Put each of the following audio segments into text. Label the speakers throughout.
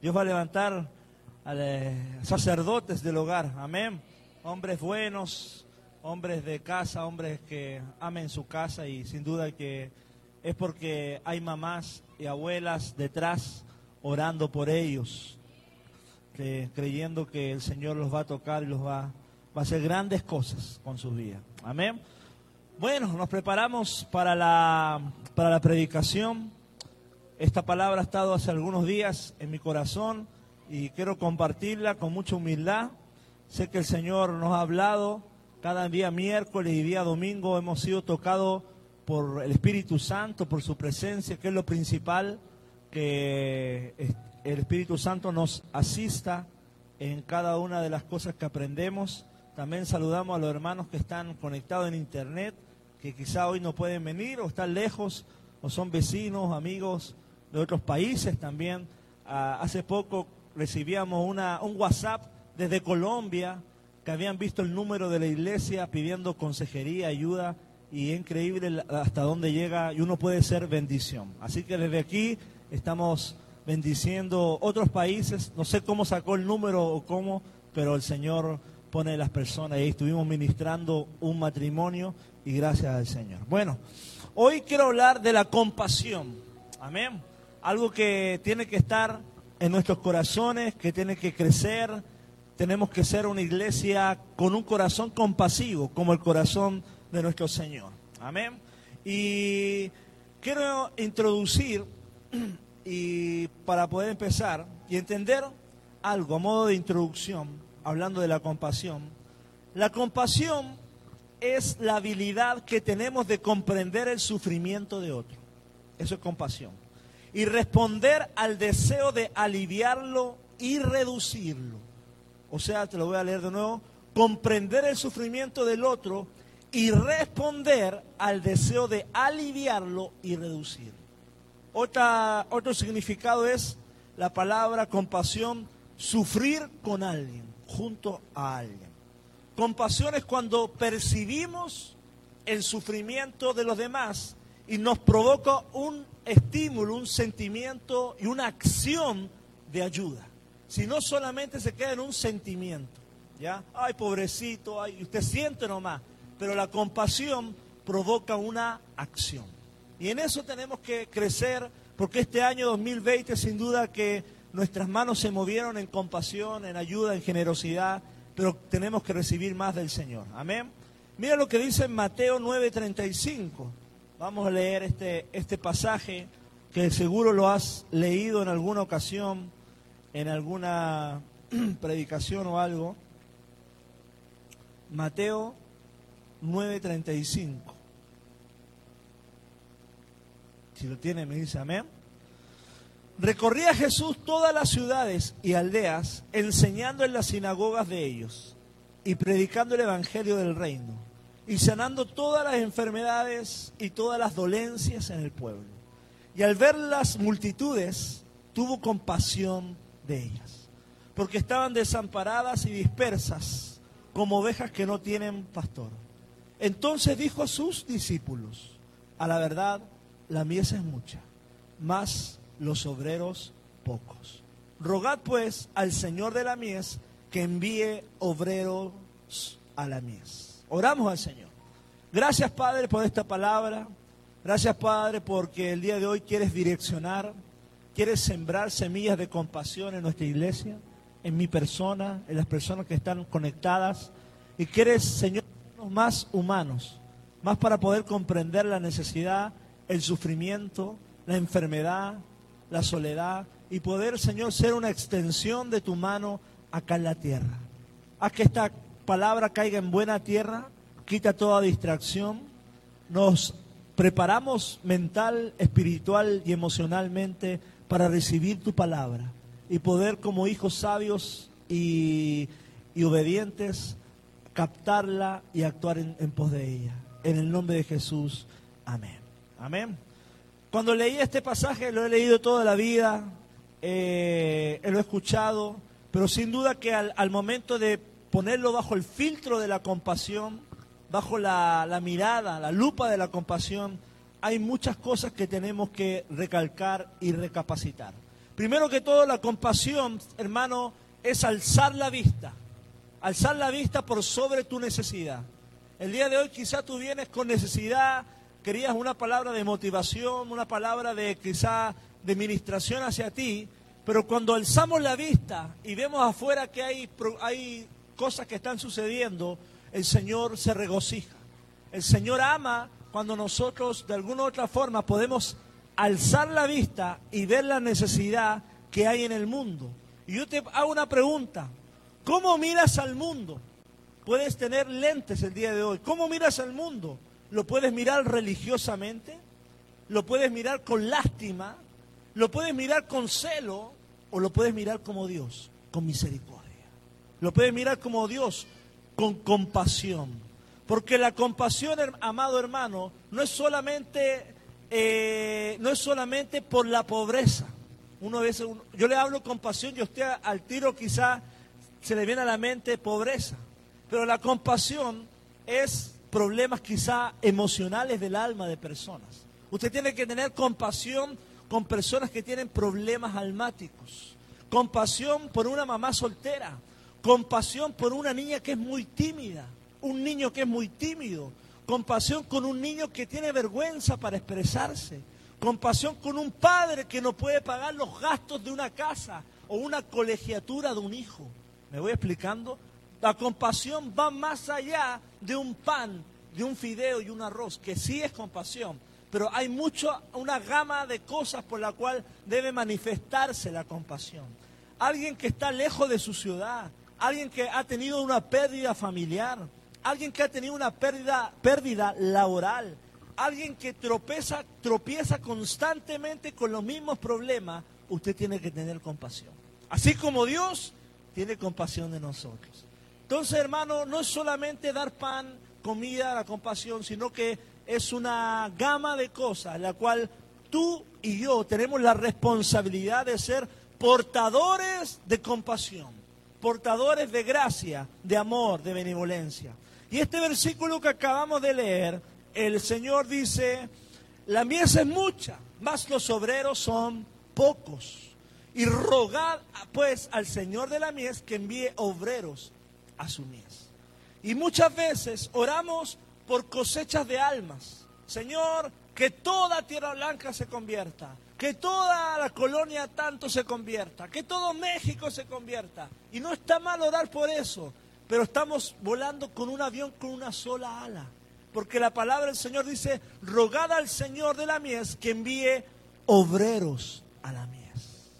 Speaker 1: Dios va a levantar a sacerdotes del hogar. Amén. Hombres buenos, hombres de casa, hombres que amen su casa y sin duda que es porque hay mamás y abuelas detrás orando por ellos, creyendo que el Señor los va a tocar y los va, va a hacer grandes cosas con sus vidas. Amén. Bueno, nos preparamos para la, para la predicación. Esta palabra ha estado hace algunos días en mi corazón y quiero compartirla con mucha humildad. Sé que el Señor nos ha hablado cada día miércoles y día domingo hemos sido tocados por el Espíritu Santo, por su presencia, que es lo principal, que el Espíritu Santo nos asista en cada una de las cosas que aprendemos. También saludamos a los hermanos que están conectados en internet, que quizá hoy no pueden venir o están lejos o son vecinos, amigos de otros países también. Ah, hace poco recibíamos una, un WhatsApp desde Colombia que habían visto el número de la iglesia pidiendo consejería, ayuda, y es increíble hasta dónde llega y uno puede ser bendición. Así que desde aquí estamos bendiciendo otros países, no sé cómo sacó el número o cómo, pero el Señor pone las personas y estuvimos ministrando un matrimonio y gracias al Señor. Bueno, hoy quiero hablar de la compasión, amén, algo que tiene que estar en nuestros corazones, que tiene que crecer, tenemos que ser una iglesia con un corazón compasivo, como el corazón de nuestro Señor. Amén. Y quiero introducir, y para poder empezar y entender algo a modo de introducción, hablando de la compasión, la compasión es la habilidad que tenemos de comprender el sufrimiento de otro. Eso es compasión. Y responder al deseo de aliviarlo y reducirlo. O sea, te lo voy a leer de nuevo, comprender el sufrimiento del otro y responder al deseo de aliviarlo y reducirlo. Otro significado es la palabra compasión, sufrir con alguien, junto a alguien. Compasión es cuando percibimos el sufrimiento de los demás y nos provoca un estímulo, un sentimiento y una acción de ayuda si no solamente se queda en un sentimiento, ¿ya? Ay, pobrecito, ay, usted siente nomás, pero la compasión provoca una acción. Y en eso tenemos que crecer, porque este año 2020 sin duda que nuestras manos se movieron en compasión, en ayuda, en generosidad, pero tenemos que recibir más del Señor. Amén. Mira lo que dice en Mateo 9:35. Vamos a leer este, este pasaje que seguro lo has leído en alguna ocasión en alguna predicación o algo, Mateo 9:35. Si lo tiene, me dice amén. Recorría Jesús todas las ciudades y aldeas, enseñando en las sinagogas de ellos y predicando el Evangelio del reino y sanando todas las enfermedades y todas las dolencias en el pueblo. Y al ver las multitudes, tuvo compasión de ellas, porque estaban desamparadas y dispersas como ovejas que no tienen pastor. Entonces dijo a sus discípulos, a la verdad, la mies es mucha, mas los obreros pocos. Rogad pues al Señor de la mies que envíe obreros a la mies. Oramos al Señor. Gracias Padre por esta palabra. Gracias Padre porque el día de hoy quieres direccionar quieres sembrar semillas de compasión en nuestra iglesia, en mi persona, en las personas que están conectadas. Y quieres, Señor, más humanos, más para poder comprender la necesidad, el sufrimiento, la enfermedad, la soledad y poder, Señor, ser una extensión de tu mano acá en la tierra. Haz que esta palabra caiga en buena tierra, quita toda distracción, nos preparamos mental, espiritual y emocionalmente para recibir tu palabra y poder como hijos sabios y, obedientes captarla y actuar en, pos de ella. En el nombre de Jesús, amén. Amén. Cuando leí este pasaje, lo he leído toda la vida, eh, lo he escuchado, pero sin duda que al, momento de ponerlo bajo el filtro de la compasión, bajo la mirada, la lupa de la compasión, hay muchas cosas que tenemos que recalcar y recapacitar. Primero que todo, la compasión, hermano, es alzar la vista. Alzar la vista por sobre tu necesidad. El día de hoy quizá tú vienes con necesidad, querías una palabra de motivación, una palabra de quizá de ministración hacia ti, pero cuando alzamos la vista y vemos afuera que hay, hay cosas que están sucediendo, el Señor se regocija. El Señor ama cuando nosotros de alguna u otra forma podemos alzar la vista y ver la necesidad que hay en el mundo. Y yo te hago una pregunta. ¿Cómo miras al mundo? Puedes tener lentes el día de hoy. ¿Cómo miras al mundo? ¿Lo puedes mirar religiosamente? ¿Lo puedes mirar con lástima? ¿Lo puedes mirar con celo? ¿O lo puedes mirar como Dios, con misericordia? Lo puedes mirar como Dios, con compasión. Porque la compasión, amado hermano, no es solamente, eh, no es solamente por la pobreza. Uno veces, yo le hablo compasión y usted al tiro quizá se le viene a la mente pobreza. Pero la compasión es problemas quizá emocionales del alma de personas. Usted tiene que tener compasión con personas que tienen problemas almáticos. Compasión por una mamá soltera. Compasión por una niña que es muy tímida. Un niño que es muy tímido. Compasión con un niño que tiene vergüenza para expresarse. Compasión con un padre que no puede pagar los gastos de una casa o una colegiatura de un hijo. ¿Me voy explicando? La compasión va más allá de un pan, de un fideo y un arroz, que sí es compasión, pero hay mucho, una gama de cosas por la cual debe manifestarse la compasión. Alguien que está lejos de su ciudad, alguien que ha tenido una pérdida familiar, alguien que ha tenido una pérdida, pérdida laboral, alguien que tropeza, tropieza constantemente con los mismos problemas, usted tiene que tener compasión. Así como Dios tiene compasión de nosotros. Entonces, hermano, no es solamente dar pan, comida, la compasión, sino que es una gama de cosas en la cual tú y yo tenemos la responsabilidad de ser portadores de compasión, portadores de gracia, de amor, de benevolencia. Y este versículo que acabamos de leer, el Señor dice, la mies es mucha, mas los obreros son pocos. Y rogad pues al Señor de la mies que envíe obreros a su mies. Y muchas veces oramos por cosechas de almas. Señor, que toda Tierra Blanca se convierta, que toda la colonia tanto se convierta, que todo México se convierta. Y no está mal orar por eso, pero estamos volando con un avión con una sola ala. Porque la palabra del Señor dice, rogad al Señor de la mies que envíe obreros a la mies.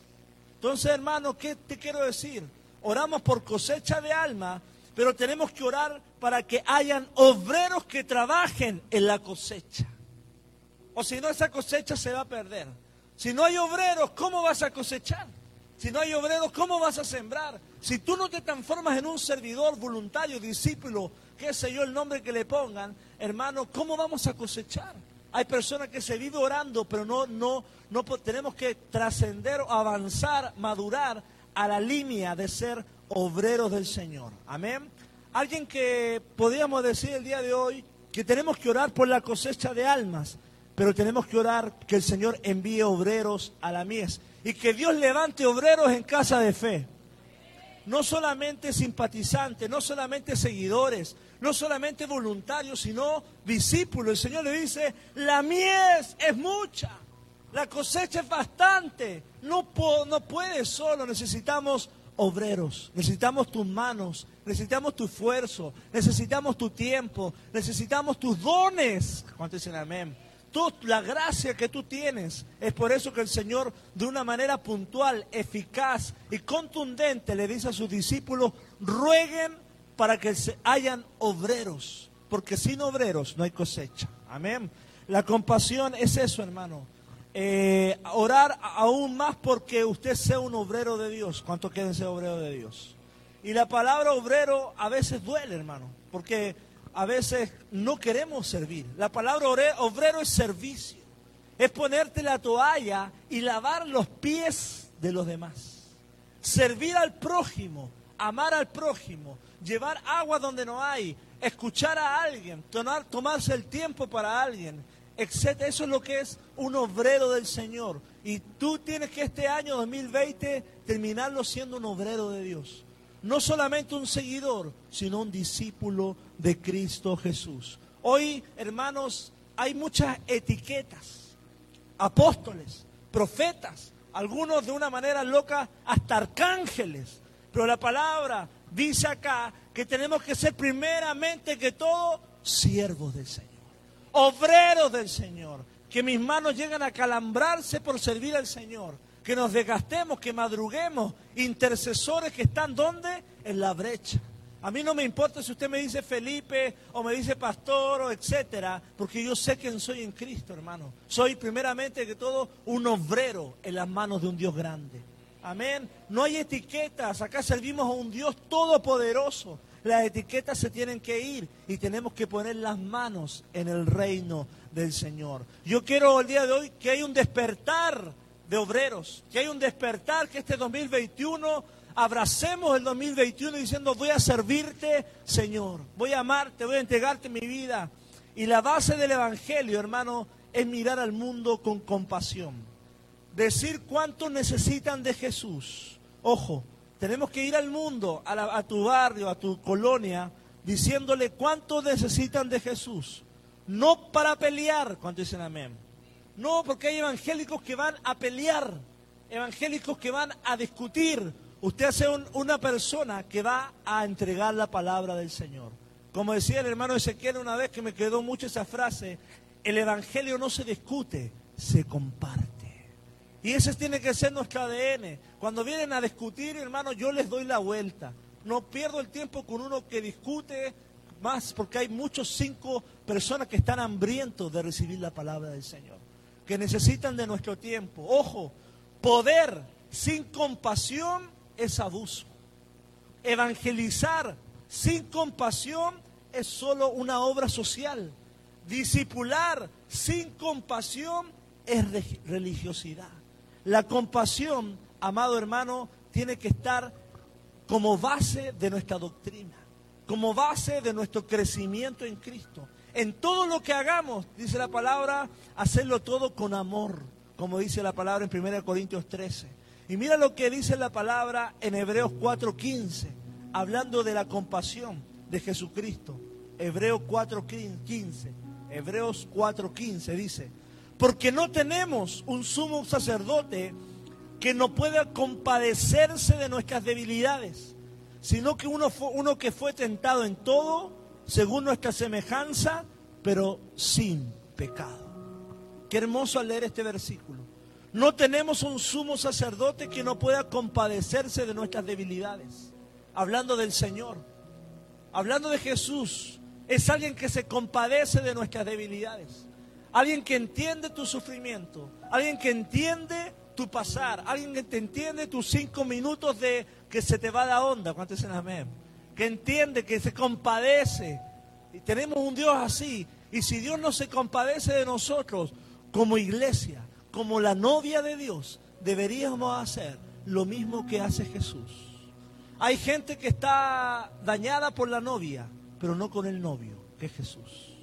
Speaker 1: Entonces, hermano, ¿qué te quiero decir? oramos por cosecha de alma, pero tenemos que orar para que hayan obreros que trabajen en la cosecha. O si no, esa cosecha se va a perder. Si no hay obreros, ¿cómo vas a cosechar? Si no hay obreros, ¿cómo vas a sembrar? Si tú no te transformas en un servidor voluntario, discípulo, qué sé yo el nombre que le pongan, hermano, ¿cómo vamos a cosechar? Hay personas que se viven orando, pero no, no, no tenemos que trascender, avanzar, madurar a la línea de ser obreros del Señor. Amén. Alguien que podríamos decir el día de hoy que tenemos que orar por la cosecha de almas, pero tenemos que orar que el Señor envíe obreros a la mies y que Dios levante obreros en casa de fe. No solamente simpatizantes, no solamente seguidores, no solamente voluntarios, sino discípulos. El Señor le dice, la mies es mucha la cosecha es bastante. No, no puedes solo, necesitamos obreros, necesitamos tus manos, necesitamos tu esfuerzo, necesitamos tu tiempo, necesitamos tus dones. ¿Cuántos dicen amén? La gracia que tú tienes. Es por eso que el Señor, de una manera puntual, eficaz y contundente, le dice a sus discípulos, rueguen para que hayan obreros, porque sin obreros no hay cosecha. Amén. La compasión es eso, hermano eh, orar aún más porque usted sea un obrero de Dios. ¿Cuánto quieren ser obrero de Dios? Y la palabra obrero a veces duele, hermano, porque a veces no queremos servir. La palabra obrero es servicio. Es ponerte la toalla y lavar los pies de los demás. Servir al prójimo, amar al prójimo, llevar agua donde no hay, escuchar a alguien, tomar, tomarse el tiempo para alguien etc. Eso es lo que es un obrero del Señor. Y tú tienes que este año 2020 terminarlo siendo un obrero de Dios. No solamente un seguidor, sino un discípulo de Cristo Jesús. Hoy, hermanos, hay muchas etiquetas. Apóstoles, profetas, algunos de una manera loca, hasta arcángeles. Pero la palabra dice acá que tenemos que ser primeramente que todo siervos del Señor, obreros del Señor, que mis manos lleguen a calambrarse por servir al Señor, que nos desgastemos, que madruguemos, intercesores que están donde? En la brecha. A mí no me importa si usted me dice Felipe o me dice pastor o etcétera, porque yo sé quién soy en Cristo, hermano. Soy primeramente que todo un obrero en las manos de un Dios grande. Amén. No hay etiquetas. Acá servimos a un Dios todopoderoso. Las etiquetas se tienen que ir y tenemos que poner las manos en el reino del Señor. Yo quiero el día de hoy que hay un despertar de obreros, que hay un despertar que este 2021 abracemos el 2021 diciendo voy a servirte, Señor, voy a amarte, voy a entregarte mi vida. Y la base del Evangelio, hermano, es mirar al mundo con compasión. Decir cuánto necesitan de Jesús. Ojo, tenemos que ir al mundo, a, tu barrio, a tu colonia, diciéndole cuánto necesitan de Jesús. No para pelear, cuando dicen amén. No, porque hay evangélicos que van a pelear, evangélicos que van a discutir, Usted hace una persona que va a entregar la palabra del Señor. Como decía el hermano Ezequiel una vez que me quedó mucho esa frase, el Evangelio no se discute, se comparte. Y ese tiene que ser nuestro ADN. Cuando vienen a discutir, hermano, yo les doy la vuelta. No pierdo el tiempo con uno que discute más, porque hay muchos cinco personas que están hambrientos de recibir la palabra del Señor, que necesitan de nuestro tiempo. Ojo, poder sin compasión es abuso. Evangelizar sin compasión es solo una obra social. Discipular sin compasión es religiosidad. La compasión, amado hermano, tiene que estar como base de nuestra doctrina, como base de nuestro crecimiento en Cristo. En todo lo que hagamos, dice la palabra, hacerlo todo con amor, como dice la palabra en 1 Corintios 13. Y mira lo que dice la palabra en Hebreos 4:15, hablando de la compasión de Jesucristo. Hebreos 4:15, Hebreos 4:15 dice, porque no tenemos un sumo sacerdote que no pueda compadecerse de nuestras debilidades, sino que uno, uno que fue tentado en todo, según nuestra semejanza, pero sin pecado. Qué hermoso leer este versículo. No tenemos un sumo sacerdote que no pueda compadecerse de nuestras debilidades. Hablando del Señor, hablando de Jesús, es alguien que se compadece de nuestras debilidades. Alguien que entiende tu sufrimiento, alguien que entiende tu pasar, alguien que te entiende tus cinco minutos de que se te va la onda, ¿cuántos dicen amén? Que entiende, que se compadece. Y tenemos un Dios así. Y si Dios no se compadece de nosotros como iglesia, como la novia de Dios, deberíamos hacer lo mismo que hace Jesús. Hay gente que está dañada por la novia, pero no con el novio, que es Jesús.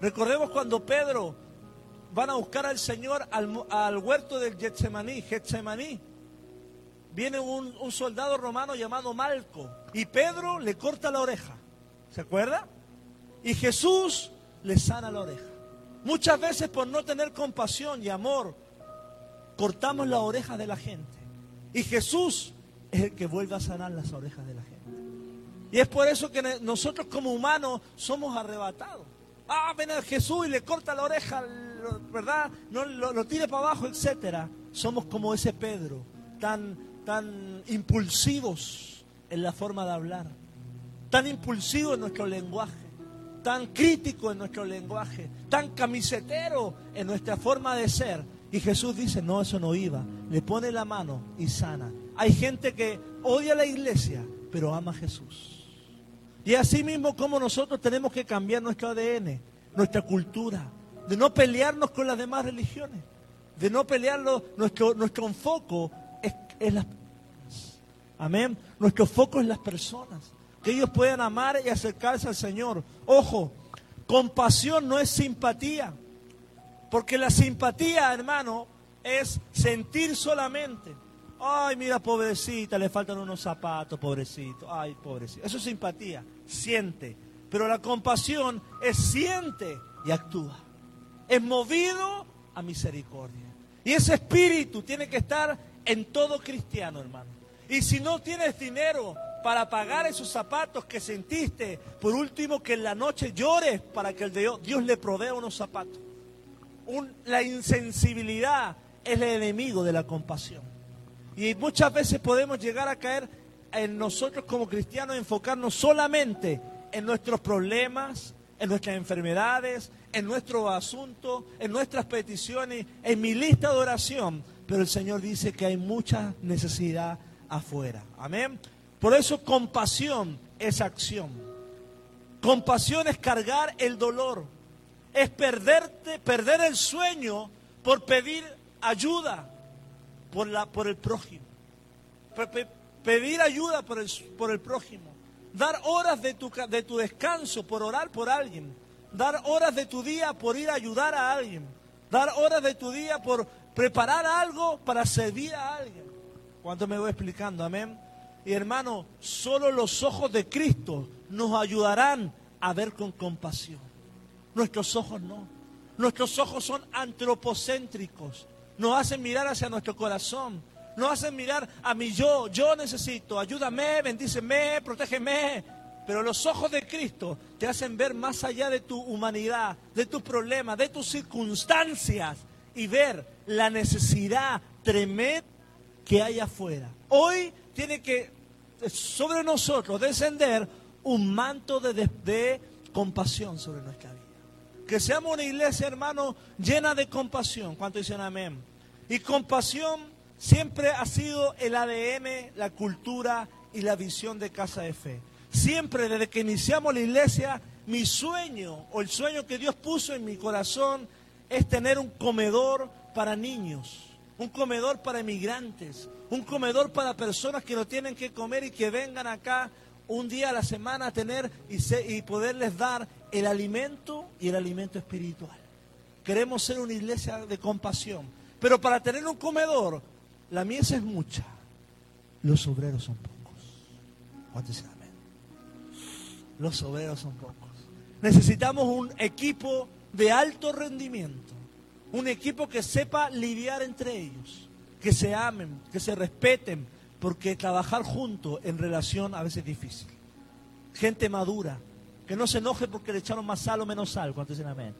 Speaker 1: Recordemos cuando Pedro van a buscar al Señor al, huerto del Getsemaní, Getsemaní. Viene un, un soldado romano llamado Malco y Pedro le corta la oreja. ¿Se acuerda? Y Jesús le sana la oreja. Muchas veces por no tener compasión y amor, cortamos la oreja de la gente. Y Jesús es el que vuelve a sanar las orejas de la gente. Y es por eso que nosotros como humanos somos arrebatados. Ah, ven a Jesús y le corta la oreja, ¿verdad? No, lo, lo tire para abajo, etcétera. Somos como ese Pedro, tan, tan impulsivos en la forma de hablar, tan impulsivos en nuestro lenguaje tan crítico en nuestro lenguaje, tan camisetero en nuestra forma de ser. Y Jesús dice, no, eso no iba. Le pone la mano y sana. Hay gente que odia la iglesia, pero ama a Jesús. Y así mismo como nosotros tenemos que cambiar nuestro ADN, nuestra cultura, de no pelearnos con las demás religiones, de no pelearlo, nuestro, nuestro enfoque es, es las. Amén. Nuestro foco es las personas que ellos puedan amar y acercarse al Señor. Ojo, compasión no es simpatía. Porque la simpatía, hermano, es sentir solamente. Ay, mira, pobrecita, le faltan unos zapatos, pobrecito. Ay, pobrecito. Eso es simpatía, siente. Pero la compasión es siente y actúa. Es movido a misericordia. Y ese espíritu tiene que estar en todo cristiano, hermano. Y si no tienes dinero para pagar esos zapatos que sentiste, por último que en la noche llores para que el Dios, Dios le provea unos zapatos. la insensibilidad es el enemigo de la compasión. Y muchas veces podemos llegar a caer en nosotros como cristianos, enfocarnos solamente en nuestros problemas, en nuestras enfermedades, en nuestro asunto, en nuestras peticiones, en mi lista de oración. Pero el Señor dice que hay mucha necesidad afuera. Amén. Por eso compasión es acción. Compasión es cargar el dolor. Es perderte, perder el sueño por pedir ayuda por, la, por el prójimo. pedir ayuda por el, por el prójimo. Dar horas de tu, de tu descanso por orar por alguien. Dar horas de tu día por ir a ayudar a alguien. Dar horas de tu día por preparar algo para servir a alguien. ¿Cuánto me voy explicando? Amén. Y hermano, solo los ojos de Cristo nos ayudarán a ver con compasión. Nuestros ojos no. Nuestros ojos son antropocéntricos nos hacen mirar hacia nuestro corazón, nos hacen mirar a mi yo, yo necesito, ayúdame, bendíceme, protégeme. Pero los ojos de Cristo te hacen ver más allá de tu humanidad, de tus problemas, de tus circunstancias y ver la necesidad tremenda que hay afuera. Hoy tiene que sobre nosotros descender un manto de, de compasión sobre nuestra vida. Que seamos una iglesia, hermano, llena de compasión. ¿Cuánto dicen amén? Y compasión siempre ha sido el ADN, la cultura y la visión de Casa de Fe. Siempre desde que iniciamos la iglesia, mi sueño o el sueño que Dios puso en mi corazón es tener un comedor para niños, un comedor para emigrantes, un comedor para personas que no tienen que comer y que vengan acá un día a la semana a tener y, poderles dar el alimento y el alimento espiritual. Queremos ser una iglesia de compasión. Pero para tener un comedor, la mies es mucha. Los obreros son pocos. ¿Cuántos amén? Los obreros son pocos. Necesitamos un equipo de alto rendimiento. Un equipo que sepa lidiar entre ellos. Que se amen, que se respeten. Porque trabajar juntos en relación a veces es difícil. Gente madura, que no se enoje porque le echaron más sal o menos sal. ¿Cuántos dicen amén?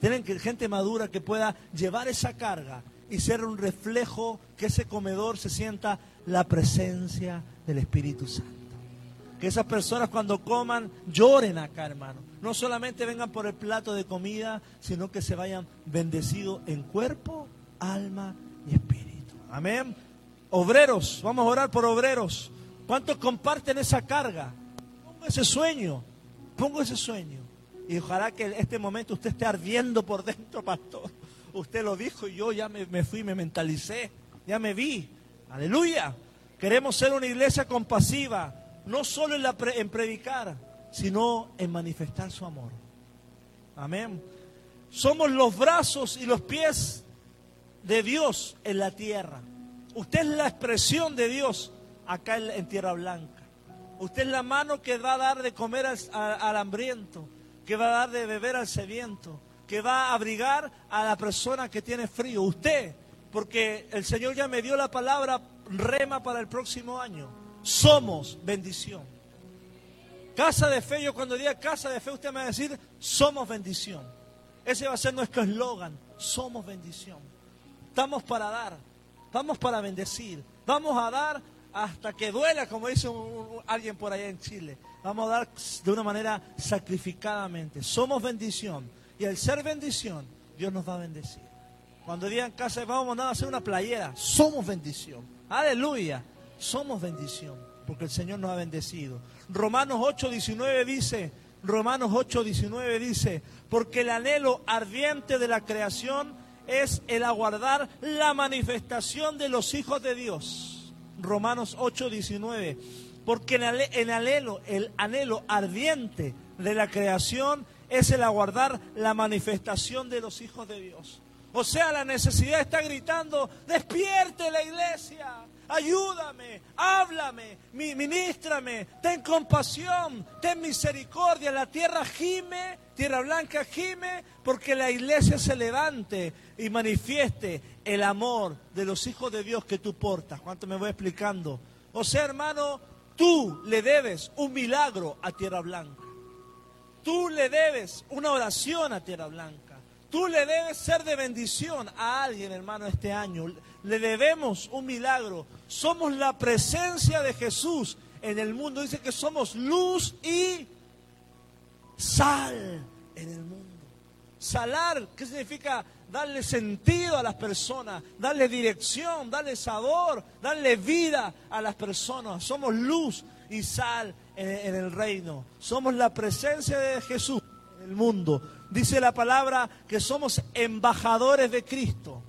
Speaker 1: Tienen que gente madura que pueda llevar esa carga y ser un reflejo que ese comedor se sienta la presencia del Espíritu Santo. Que esas personas cuando coman lloren acá, hermano. No solamente vengan por el plato de comida, sino que se vayan bendecidos en cuerpo, alma y espíritu. Amén. Obreros, vamos a orar por obreros. ¿Cuántos comparten esa carga? Pongo ese sueño, pongo ese sueño. Y ojalá que este momento usted esté ardiendo por dentro, pastor. Usted lo dijo y yo ya me, fui, me mentalicé, ya me vi. Aleluya. Queremos ser una iglesia compasiva, no solo en, en predicar, sino en manifestar su amor. Amén. Somos los brazos y los pies de Dios en la tierra. Usted es la expresión de Dios acá en, Tierra Blanca. Usted es la mano que va a dar de comer al, hambriento, que va a dar de beber al sediento, que va a abrigar a la persona que tiene frío. Usted, porque el Señor ya me dio la palabra rema para el próximo año. Somos bendición. Casa de fe, yo cuando diga casa de fe, usted me va a decir, somos bendición. Ese va a ser nuestro eslogan, somos bendición. Estamos para dar. Vamos para bendecir. Vamos a dar hasta que duela, como dice alguien por allá en Chile. Vamos a dar de una manera sacrificadamente. Somos bendición. Y al ser bendición, Dios nos va a bendecir. Cuando digan casa, vamos a hacer una playera. Somos bendición. Aleluya. Somos bendición. Porque el Señor nos ha bendecido. Romanos 8, 19 dice, Romanos 8, 19 dice, porque el anhelo ardiente de la creación es el aguardar la manifestación de los hijos de Dios. Romanos 8, 19. Porque el anhelo, el anhelo ardiente de la creación es el aguardar la manifestación de los hijos de Dios. O sea, la necesidad está gritando, despierte la iglesia, ayúdame, háblame, ministrame, ten compasión, ten misericordia. La tierra gime, tierra blanca gime, porque la iglesia se levante y manifieste el amor de los hijos de Dios que tú portas. ¿Cuánto me voy explicando? O sea, hermano, tú le debes un milagro a tierra blanca. Tú le debes una oración a tierra blanca. Tú le debes ser de bendición a alguien, hermano, este año. Le debemos un milagro. Somos la presencia de Jesús en el mundo. Dice que somos luz y sal en el mundo. Salar, ¿qué significa? Darle sentido a las personas, darle dirección, darle sabor, darle vida a las personas. Somos luz y sal en, el reino. Somos la presencia de Jesús en el mundo dice la palabra que somos embajadores de Cristo.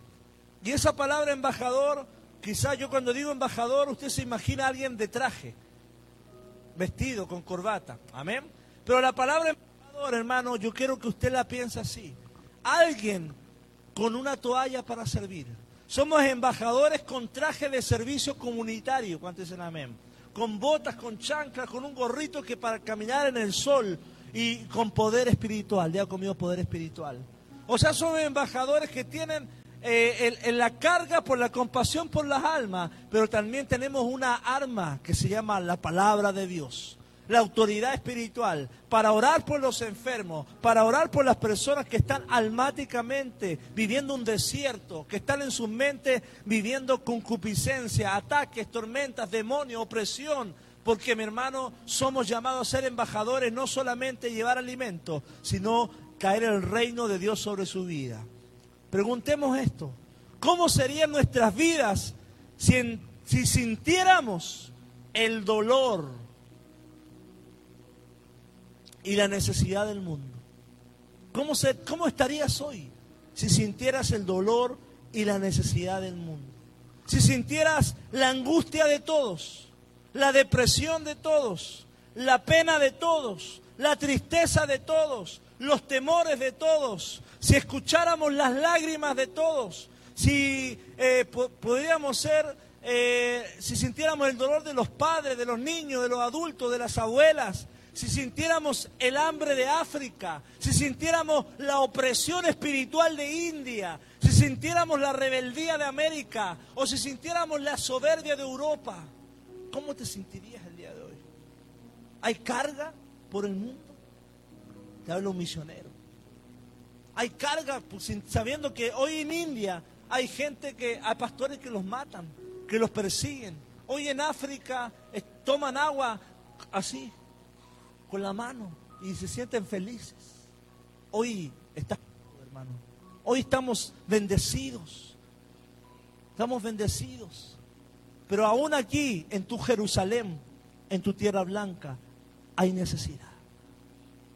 Speaker 1: Y esa palabra embajador, quizás yo cuando digo embajador, usted se imagina a alguien de traje, vestido con corbata. Amén. Pero la palabra embajador, hermano, yo quiero que usted la piense así. Alguien con una toalla para servir. Somos embajadores con traje de servicio comunitario, ¿cuántos dicen amén? Con botas, con chanclas, con un gorrito que para caminar en el sol y con poder espiritual. ha comido poder espiritual. O sea, son embajadores que tienen eh, la carga por la compasión por las almas, pero también tenemos una arma que se llama la palabra de Dios, la autoridad espiritual, para orar por los enfermos, para orar por las personas que están almáticamente viviendo un desierto, que están en sus mentes viviendo concupiscencia, ataques, tormentas, demonios, opresión, porque mi hermano, somos llamados a ser embajadores, no solamente llevar alimento, sino caer el reino de Dios sobre su vida. Preguntemos esto, ¿cómo serían nuestras vidas si, si sintiéramos el dolor y la necesidad del mundo? ¿Cómo, ¿Cómo estarías hoy si sintieras el dolor y la necesidad del mundo? Si sintieras la angustia de todos la depresión de todos, la pena de todos, la tristeza de todos, los temores de todos, si escucháramos las lágrimas de todos, si eh, podríamos ser, eh, si sintiéramos el dolor de los padres, de los niños, de los adultos, de las abuelas, si sintiéramos el hambre de África, si sintiéramos la opresión espiritual de India, si sintiéramos la rebeldía de América o si sintiéramos la soberbia de Europa, ¿Cómo te sentirías el día de hoy? ¿Hay carga por el mundo? Te hablo misionero. Hay carga sabiendo que hoy en India hay gente que, hay pastores que los matan, que los persiguen. Hoy en África toman agua así, con la mano, y se sienten felices. Hoy está, hermano. Hoy estamos bendecidos. Estamos bendecidos. Pero aún aquí, en tu Jerusalén, en tu tierra blanca, hay necesidad.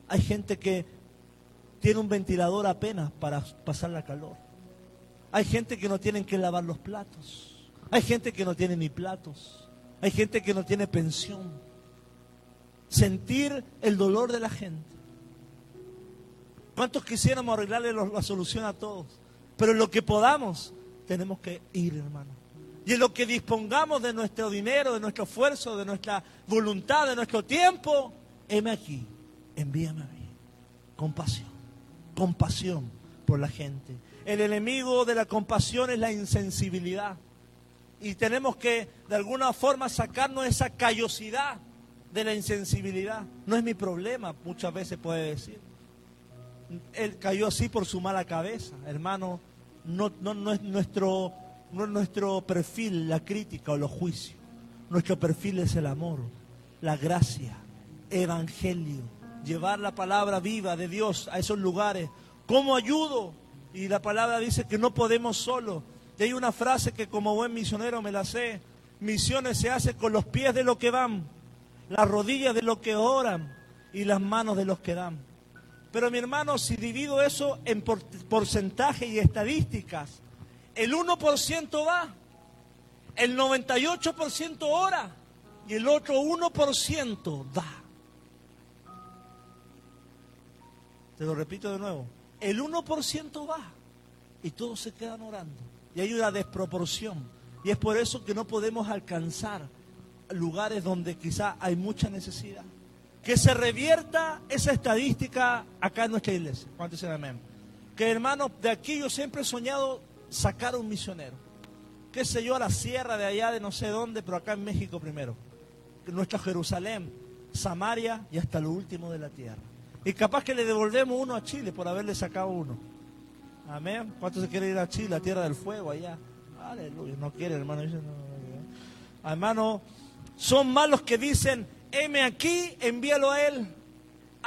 Speaker 1: Hay gente que tiene un ventilador apenas para pasar la calor. Hay gente que no tienen que lavar los platos. Hay gente que no tiene ni platos. Hay gente que no tiene pensión. Sentir el dolor de la gente. ¿Cuántos quisiéramos arreglarle la solución a todos? Pero lo que podamos, tenemos que ir, hermano. Y lo que dispongamos de nuestro dinero, de nuestro esfuerzo, de nuestra voluntad, de nuestro tiempo, heme aquí, envíame a mí. Compasión, compasión por la gente. El enemigo de la compasión es la insensibilidad. Y tenemos que de alguna forma sacarnos esa callosidad de la insensibilidad. No es mi problema, muchas veces puede decir. Él cayó así por su mala cabeza, hermano. No, no, no es nuestro no es nuestro perfil la crítica o los juicios. Nuestro perfil es el amor, la gracia, evangelio, llevar la palabra viva de Dios a esos lugares. ¿Cómo ayudo? Y la palabra dice que no podemos solo. Y hay una frase que como buen misionero me la sé. Misiones se hace con los pies de los que van, las rodillas de los que oran y las manos de los que dan. Pero mi hermano, si divido eso en porcentaje y estadísticas, el 1% va, el 98% ora y el otro 1% da. Te lo repito de nuevo, el 1% va y todos se quedan orando. Y hay una desproporción. Y es por eso que no podemos alcanzar lugares donde quizá hay mucha necesidad. Que se revierta esa estadística acá en nuestra iglesia. ¿Cuántos dicen amén? Que hermano, de aquí yo siempre he soñado sacar un misionero. Qué sé yo, a la sierra de allá, de no sé dónde, pero acá en México primero. Nuestra Jerusalén, Samaria y hasta lo último de la tierra. Y capaz que le devolvemos uno a Chile por haberle sacado uno. Amén. ¿Cuántos se quiere ir a Chile, la tierra del fuego allá? Aleluya. No quiere, hermano. Hermano, son malos que dicen, heme aquí, envíalo a él.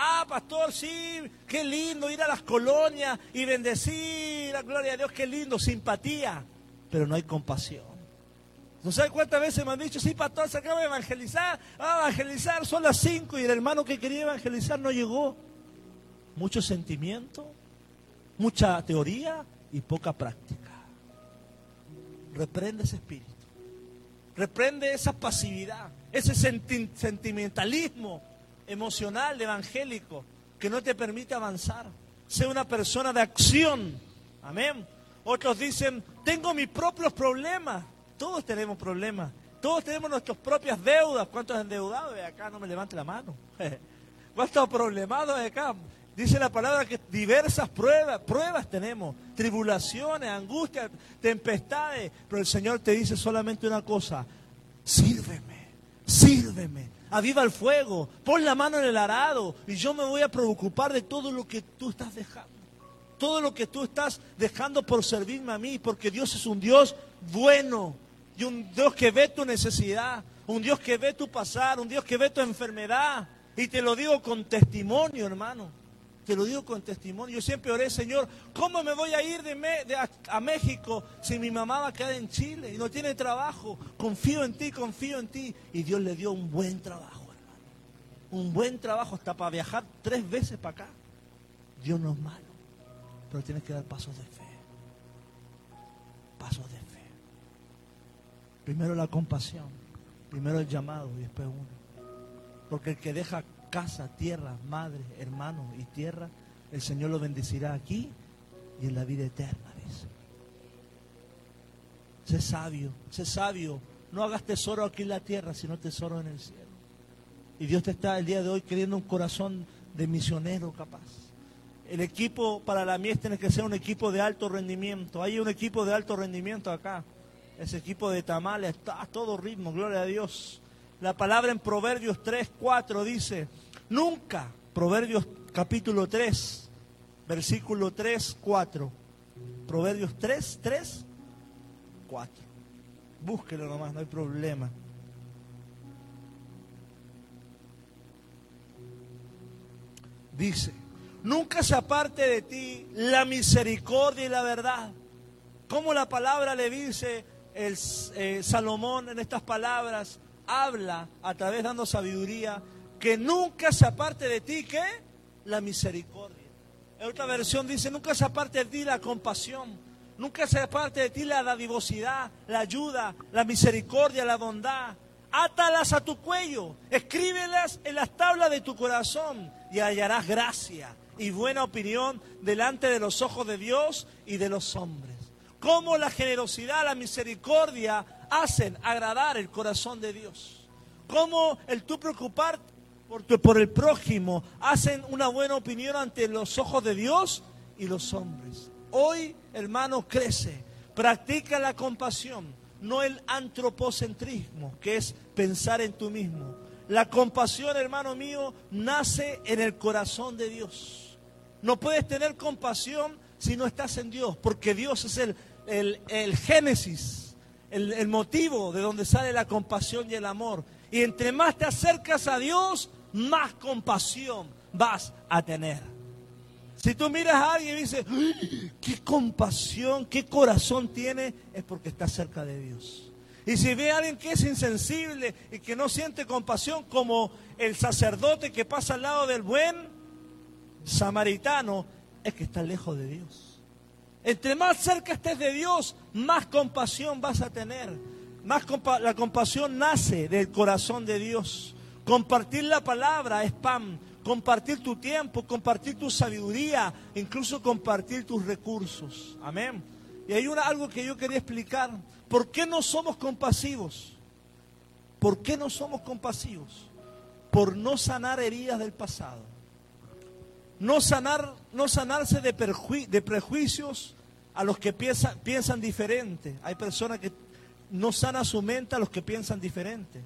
Speaker 1: Ah, pastor, sí, qué lindo ir a las colonias y bendecir, la gloria a Dios, qué lindo, simpatía, pero no hay compasión. ¿No sabe cuántas veces me han dicho, sí, pastor, se acaba de evangelizar, a evangelizar, son las cinco y el hermano que quería evangelizar no llegó? Mucho sentimiento, mucha teoría y poca práctica. Reprende ese espíritu. Reprende esa pasividad, ese sentimentalismo emocional, evangélico, que no te permite avanzar. Sé una persona de acción. Amén. Otros dicen, tengo mis propios problemas. Todos tenemos problemas. Todos tenemos nuestras propias deudas. ¿Cuántos endeudados de acá? No me levante la mano. ¿Cuántos problemados de acá? Dice la palabra que diversas pruebas, pruebas tenemos, tribulaciones, angustias, tempestades, pero el Señor te dice solamente una cosa, sírveme, sírveme, aviva el fuego, pon la mano en el arado y yo me voy a preocupar de todo lo que tú estás dejando, todo lo que tú estás dejando por servirme a mí, porque Dios es un Dios bueno y un Dios que ve tu necesidad, un Dios que ve tu pasar, un Dios que ve tu enfermedad. Y te lo digo con testimonio, hermano. Te lo digo con testimonio. Yo siempre oré, Señor, ¿cómo me voy a ir de, a, México si mi mamá va a quedar en Chile y no tiene trabajo? Confío en ti, confío en ti. Y Dios le dio un buen trabajo, hermano. Un buen trabajo hasta para viajar tres veces para acá. Dios no es malo, pero tienes que dar pasos de fe. Pasos de fe. Primero la compasión, primero el llamado y después uno. Porque el que deja casa, tierra, madre, hermano y tierra, el Señor lo bendecirá aquí y en la vida eterna, dice. Sé sabio, sé sabio. No hagas tesoro aquí en la tierra, sino tesoro en el cielo. Y Dios te está el día de hoy queriendo un corazón de misionero capaz. El equipo para la mies tiene que ser un equipo de alto rendimiento. Hay un equipo de alto rendimiento acá. Ese equipo de tamales está a todo ritmo, gloria a Dios. La palabra en Proverbios 3, 4 dice, nunca, Proverbios capítulo 3, versículo 3, 4. Proverbios 3, 3, 4. Búsquelo nomás, no hay problema. Dice, nunca se aparte de ti la misericordia y la verdad. Como la palabra le dice el eh, Salomón en estas palabras, habla a través dando sabiduría, que nunca se aparte de ti, ¿qué? La misericordia. En otra versión dice, nunca se aparte de ti la compasión, nunca se aparte de ti la dadivosidad, la ayuda, la misericordia, la bondad. Átalas a tu cuello, escríbelas en las tablas de tu corazón y hallarás gracia y buena opinión delante de los ojos de Dios y de los hombres. Como la generosidad, la misericordia hacen agradar el corazón de Dios. Cómo el tú preocuparte por, por el prójimo hacen una buena opinión ante los ojos de Dios y los hombres. Hoy, hermano, crece, practica la compasión, no el antropocentrismo, que es pensar en tú mismo. La compasión, hermano mío, nace en el corazón de Dios. No puedes tener compasión si no estás en Dios, porque Dios es el, el, el génesis el, motivo de donde sale la compasión y el amor. Y entre más te acercas a Dios, más compasión vas a tener. Si tú miras a alguien y dices, qué compasión, qué corazón tiene, es porque está cerca de Dios. Y si ve a alguien que es insensible y que no siente compasión, como el sacerdote que pasa al lado del buen samaritano, es que está lejos de Dios. Entre más cerca estés de Dios, más compasión vas a tener. Más la compasión nace del corazón de Dios. Compartir la palabra es pan. compartir tu tiempo, compartir tu sabiduría, incluso compartir tus recursos. Amén. Y hay una, algo que yo quería explicar. ¿Por qué no somos compasivos? ¿Por qué no somos compasivos? Por no sanar heridas del pasado. No, sanar, no sanarse de, de prejuicios a los que piensan, piensan diferente. Hay personas que no sanan su mente a los que piensan diferente.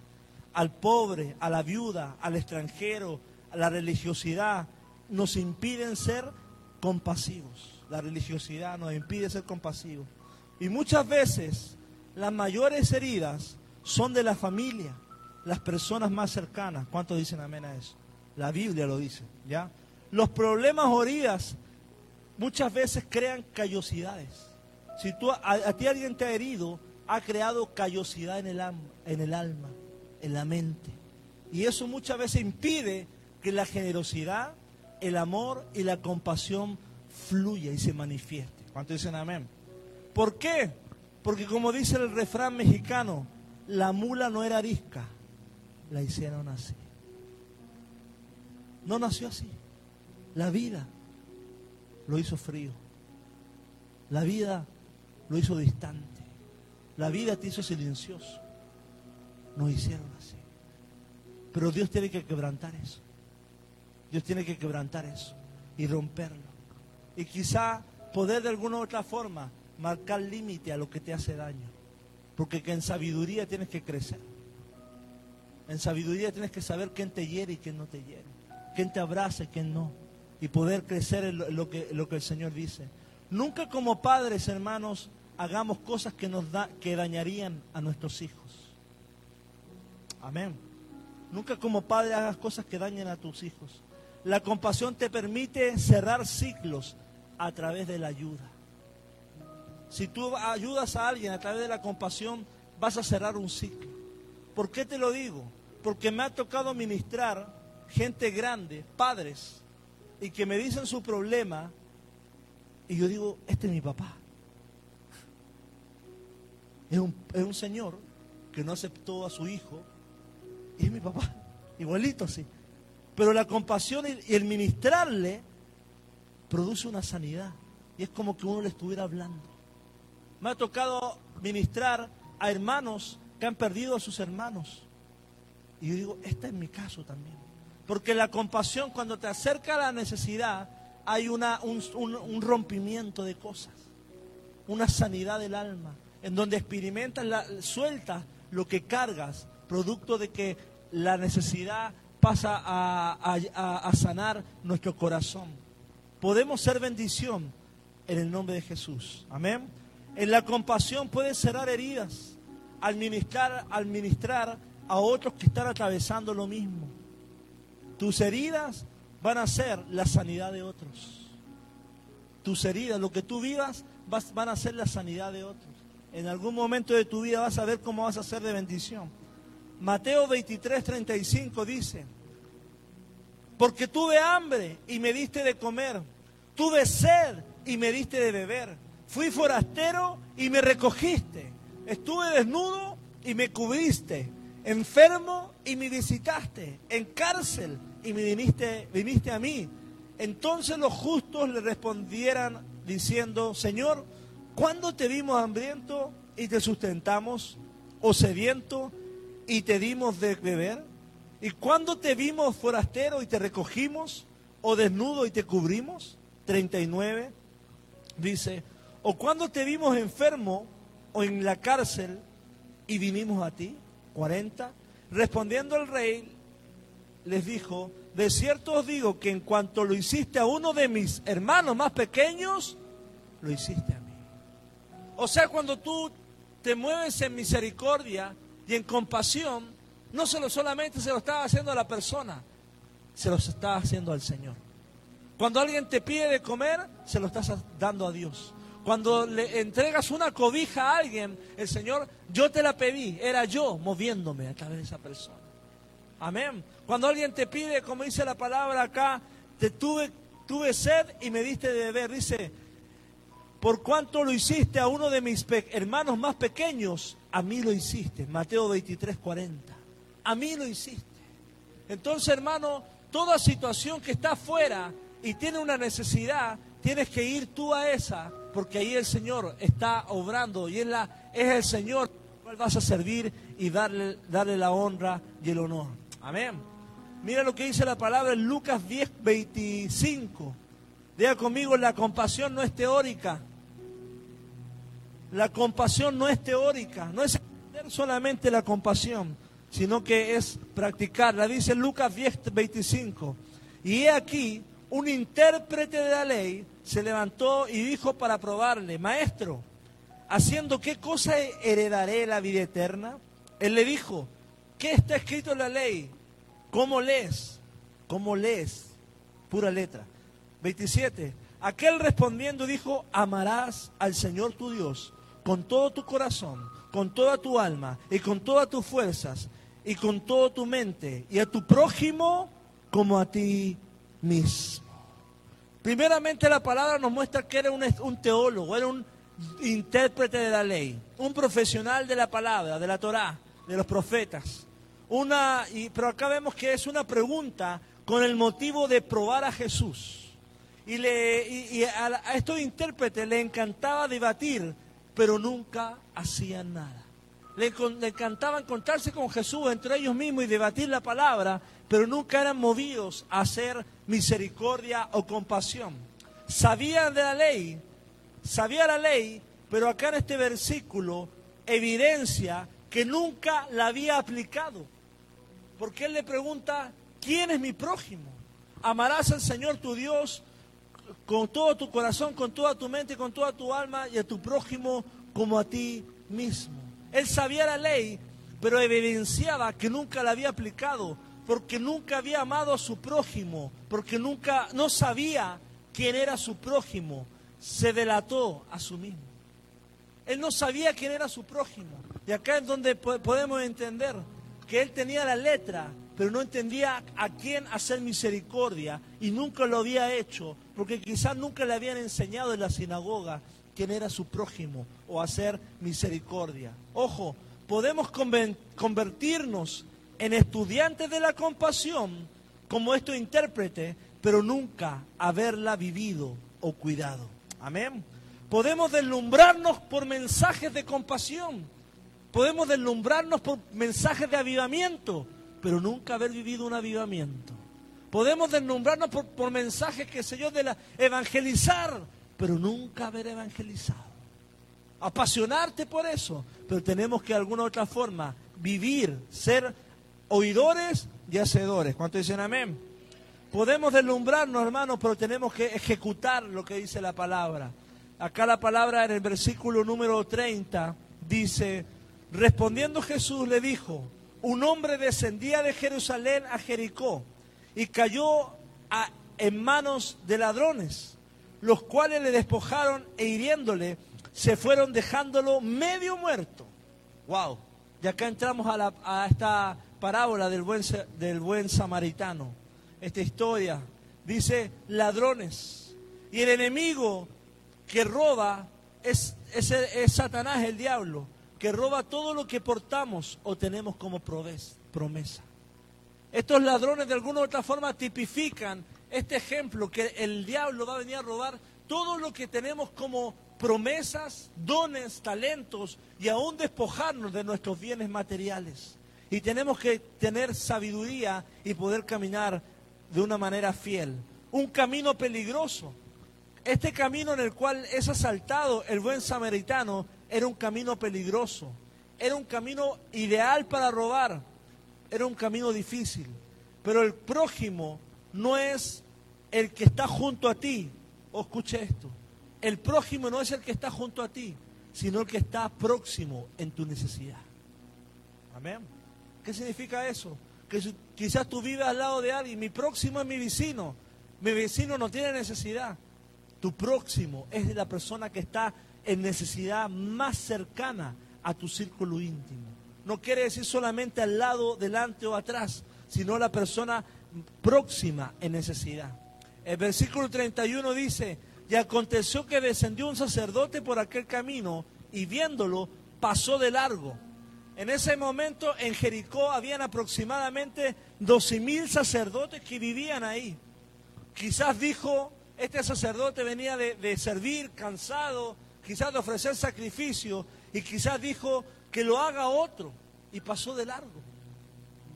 Speaker 1: Al pobre, a la viuda, al extranjero, a la religiosidad, nos impiden ser compasivos. La religiosidad nos impide ser compasivos. Y muchas veces las mayores heridas son de la familia, las personas más cercanas. ¿Cuántos dicen amén a eso? La Biblia lo dice, ¿ya? Los problemas o heridas muchas veces crean callosidades. Si tú, a, ti alguien te ha herido, ha creado callosidad en el, en el alma, en la mente. Y eso muchas veces impide que la generosidad, el amor y la compasión fluya y se manifieste. ¿Cuántos dicen amén? ¿Por qué? Porque como dice el refrán mexicano, la mula no era arisca, la hicieron así. No nació así. La vida lo hizo frío. La vida lo hizo distante. La vida te hizo silencioso. Nos hicieron así. Pero Dios tiene que quebrantar eso. Dios tiene que quebrantar eso y romperlo. Y quizá poder de alguna u otra forma marcar límite a lo que te hace daño. Porque que en sabiduría tienes que crecer. En sabiduría tienes que saber quién te hiere y quién no te hiere. Quién te abraza y quién no. Y poder crecer en lo, que, lo que el Señor dice. Nunca como padres, hermanos, hagamos cosas que, nos da, que dañarían a nuestros hijos. Amén. Nunca como padre hagas cosas que dañen a tus hijos. La compasión te permite cerrar ciclos a través de la ayuda. Si tú ayudas a alguien a través de la compasión, vas a cerrar un ciclo. ¿Por qué te lo digo? Porque me ha tocado ministrar gente grande, padres, y que me dicen su problema, y yo digo, este es mi papá. Es un, es un señor que no aceptó a su hijo, y es mi papá, igualito así. Pero la compasión y el ministrarle produce una sanidad. Y es como que uno le estuviera hablando. Me ha tocado ministrar a hermanos que han perdido a sus hermanos. Y yo digo, este es mi caso también. Porque la compasión, cuando te acerca a la necesidad, hay una, un, rompimiento de cosas. Una sanidad del alma. En donde experimentas, la, sueltas lo que cargas, producto de que la necesidad pasa a, sanar nuestro corazón. Podemos ser bendición en el nombre de Jesús. Amén. En la compasión puedes cerrar heridas al ministrar, al ministrar a otros que están atravesando lo mismo. Tus heridas van a ser la sanidad de otros. Tus heridas, lo que tú vivas, van a ser la sanidad de otros. En algún momento de tu vida vas a ver cómo vas a ser de bendición. Mateo 23, 35 dice, porque tuve hambre y me diste de comer, tuve sed y me diste de beber, fui forastero y me recogiste, estuve desnudo y me cubriste, enfermo y me visitaste, en cárcel y me viniste, viniste a mí. Entonces los justos le respondieran diciendo, Señor, ¿cuándo te vimos hambriento y te sustentamos? ¿O sediento y te dimos de beber? ¿Y cuándo te vimos forastero y te recogimos? ¿O desnudo y te cubrimos? 39 dice, ¿o cuándo te vimos enfermo o en la cárcel y vinimos a ti? 40. Respondiendo el rey, les dijo, de cierto os digo que en cuanto lo hiciste a uno de mis hermanos más pequeños, lo hiciste a mí. O sea, cuando tú te mueves en misericordia, y en compasión, no solo solamente se lo estás haciendo a la persona, se lo estás haciendo al Señor. Cuando alguien te pide de comer, se lo estás dando a Dios. Cuando le entregas una cobija a alguien, el Señor, yo te la pedí, era yo moviéndome a través de esa persona. Amén. Cuando alguien te pide, como dice la palabra acá, te tuve, tuve sed y me diste de beber. Dice, por cuanto lo hiciste a uno de mis hermanos más pequeños, a mí lo hiciste. Mateo 23, 40. A mí lo hiciste. Entonces, hermano, toda situación que está afuera y tiene una necesidad, tienes que ir tú a esa, porque ahí el Señor está obrando y es, la, es el Señor al cual vas a servir y darle, darle la honra y el honor. Amén. Mira lo que dice la palabra en Lucas 10, 25. Diga conmigo, la compasión no es teórica. La compasión no es teórica, no es solamente la compasión, sino que es practicarla. Dice Lucas 10, 25. Y he aquí, un intérprete de la ley se levantó y dijo para probarle, maestro, haciendo qué cosa heredaré la vida eterna? Él le dijo, ¿qué está escrito en la ley? ¿Cómo lees? ¿Cómo lees? Pura letra. 27. Aquel respondiendo dijo, amarás al Señor tu Dios con todo tu corazón, con toda tu alma y con todas tus fuerzas y con toda tu mente y a tu prójimo como a ti mismo. Primeramente la palabra nos muestra que era un, teólogo, era un intérprete de la ley, un profesional de la palabra, de la Torá, de los profetas. Una, y, pero acá vemos que es una pregunta con el motivo de probar a Jesús. Y, le, y, a, estos intérpretes le encantaba debatir pero nunca hacían nada. Le, encantaba encontrarse con Jesús entre ellos mismos y debatir la palabra, pero nunca eran movidos a hacer misericordia o compasión. Sabían de la ley, sabía la ley, pero acá en este versículo evidencia que nunca la había aplicado. Porque él le pregunta, ¿quién es mi prójimo? Amarás al Señor tu Dios con todo tu corazón, con toda tu mente, con toda tu alma y a tu prójimo como a ti mismo. Él sabía la ley, pero evidenciaba que nunca la había aplicado, porque nunca había amado a su prójimo, porque nunca no sabía quién era su prójimo, se delató a su mismo. Él no sabía quién era su prójimo. Y acá es donde podemos entender que él tenía la letra, pero no entendía a quién hacer misericordia y nunca lo había hecho, porque quizás nunca le habían enseñado en la sinagoga quién era su prójimo o hacer misericordia. Ojo, podemos convertirnos en estudiantes de la compasión como esto intérprete, pero nunca haberla vivido o cuidado. Amén. Podemos deslumbrarnos por mensajes de compasión, podemos deslumbrarnos por mensajes de avivamiento, pero nunca haber vivido un avivamiento. Podemos deslumbrarnos por, mensajes, que sé yo, de evangelizar, pero nunca haber evangelizado. Apasionarte por eso, pero tenemos que de alguna otra forma vivir, ser oidores y hacedores. ¿Cuánto dicen amén? Podemos deslumbrarnos, hermanos, pero tenemos que ejecutar lo que dice la palabra. Acá la palabra en el versículo número 30 dice, respondiendo Jesús le dijo, un hombre descendía de Jerusalén a Jericó y cayó en manos de ladrones, los cuales le despojaron e hiriéndole se fueron dejándolo medio muerto. Wow. Y acá entramos a, a esta parábola del buen, del buen samaritano. Esta historia dice ladrones. Y el enemigo que roba es, es, es Satanás, el diablo que roba todo lo que portamos o tenemos como promesa. Estos ladrones de alguna u otra forma tipifican este ejemplo que el diablo va a venir a robar todo lo que tenemos como promesas, dones, talentos y aún despojarnos de nuestros bienes materiales. Y tenemos que tener sabiduría y poder caminar de una manera fiel. Un camino peligroso. Este camino en el cual es asaltado el buen samaritano era un camino peligroso, era un camino ideal para robar, era un camino difícil. Pero el prójimo no es el que está junto a ti. O escuche esto. El prójimo no es el que está junto a ti, sino el que está próximo en tu necesidad. Amén. ¿Qué significa eso? Que quizás tú vives al lado de alguien, mi próximo es mi vecino, mi vecino no tiene necesidad. Tu próximo es la persona que está en necesidad más cercana a tu círculo íntimo. No quiere decir solamente al lado, delante o atrás, sino la persona próxima en necesidad. El versículo 31 dice, y aconteció que descendió un sacerdote por aquel camino y viéndolo pasó de largo. En ese momento en Jericó habían aproximadamente 12 mil sacerdotes que vivían ahí. Quizás dijo, este sacerdote venía de, de servir cansado, quizás de ofrecer sacrificio, y quizás dijo que lo haga otro, y pasó de largo.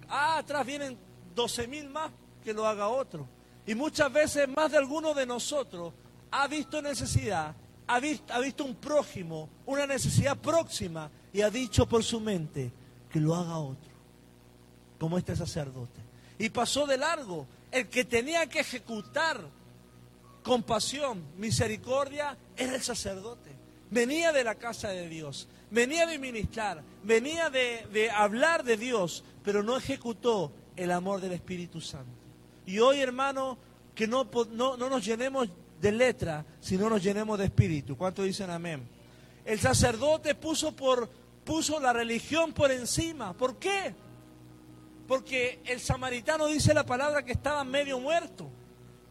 Speaker 1: Ah, atrás vienen 12 mil más que lo haga otro. Y muchas veces más de alguno de nosotros ha visto necesidad, ha visto, ha visto un prójimo, una necesidad próxima y ha dicho por su mente que lo haga otro, como este sacerdote. Y pasó de largo. El que tenía que ejecutar compasión, misericordia, era el sacerdote. Venía de la casa de Dios, venía de ministrar, venía de, de hablar de Dios, pero no ejecutó el amor del Espíritu Santo. Y hoy, hermano, que no, no, no nos llenemos de letra, sino nos llenemos de espíritu. ¿Cuántos dicen amén? El sacerdote puso, por, puso la religión por encima. ¿Por qué? Porque el samaritano dice la palabra que estaba medio muerto.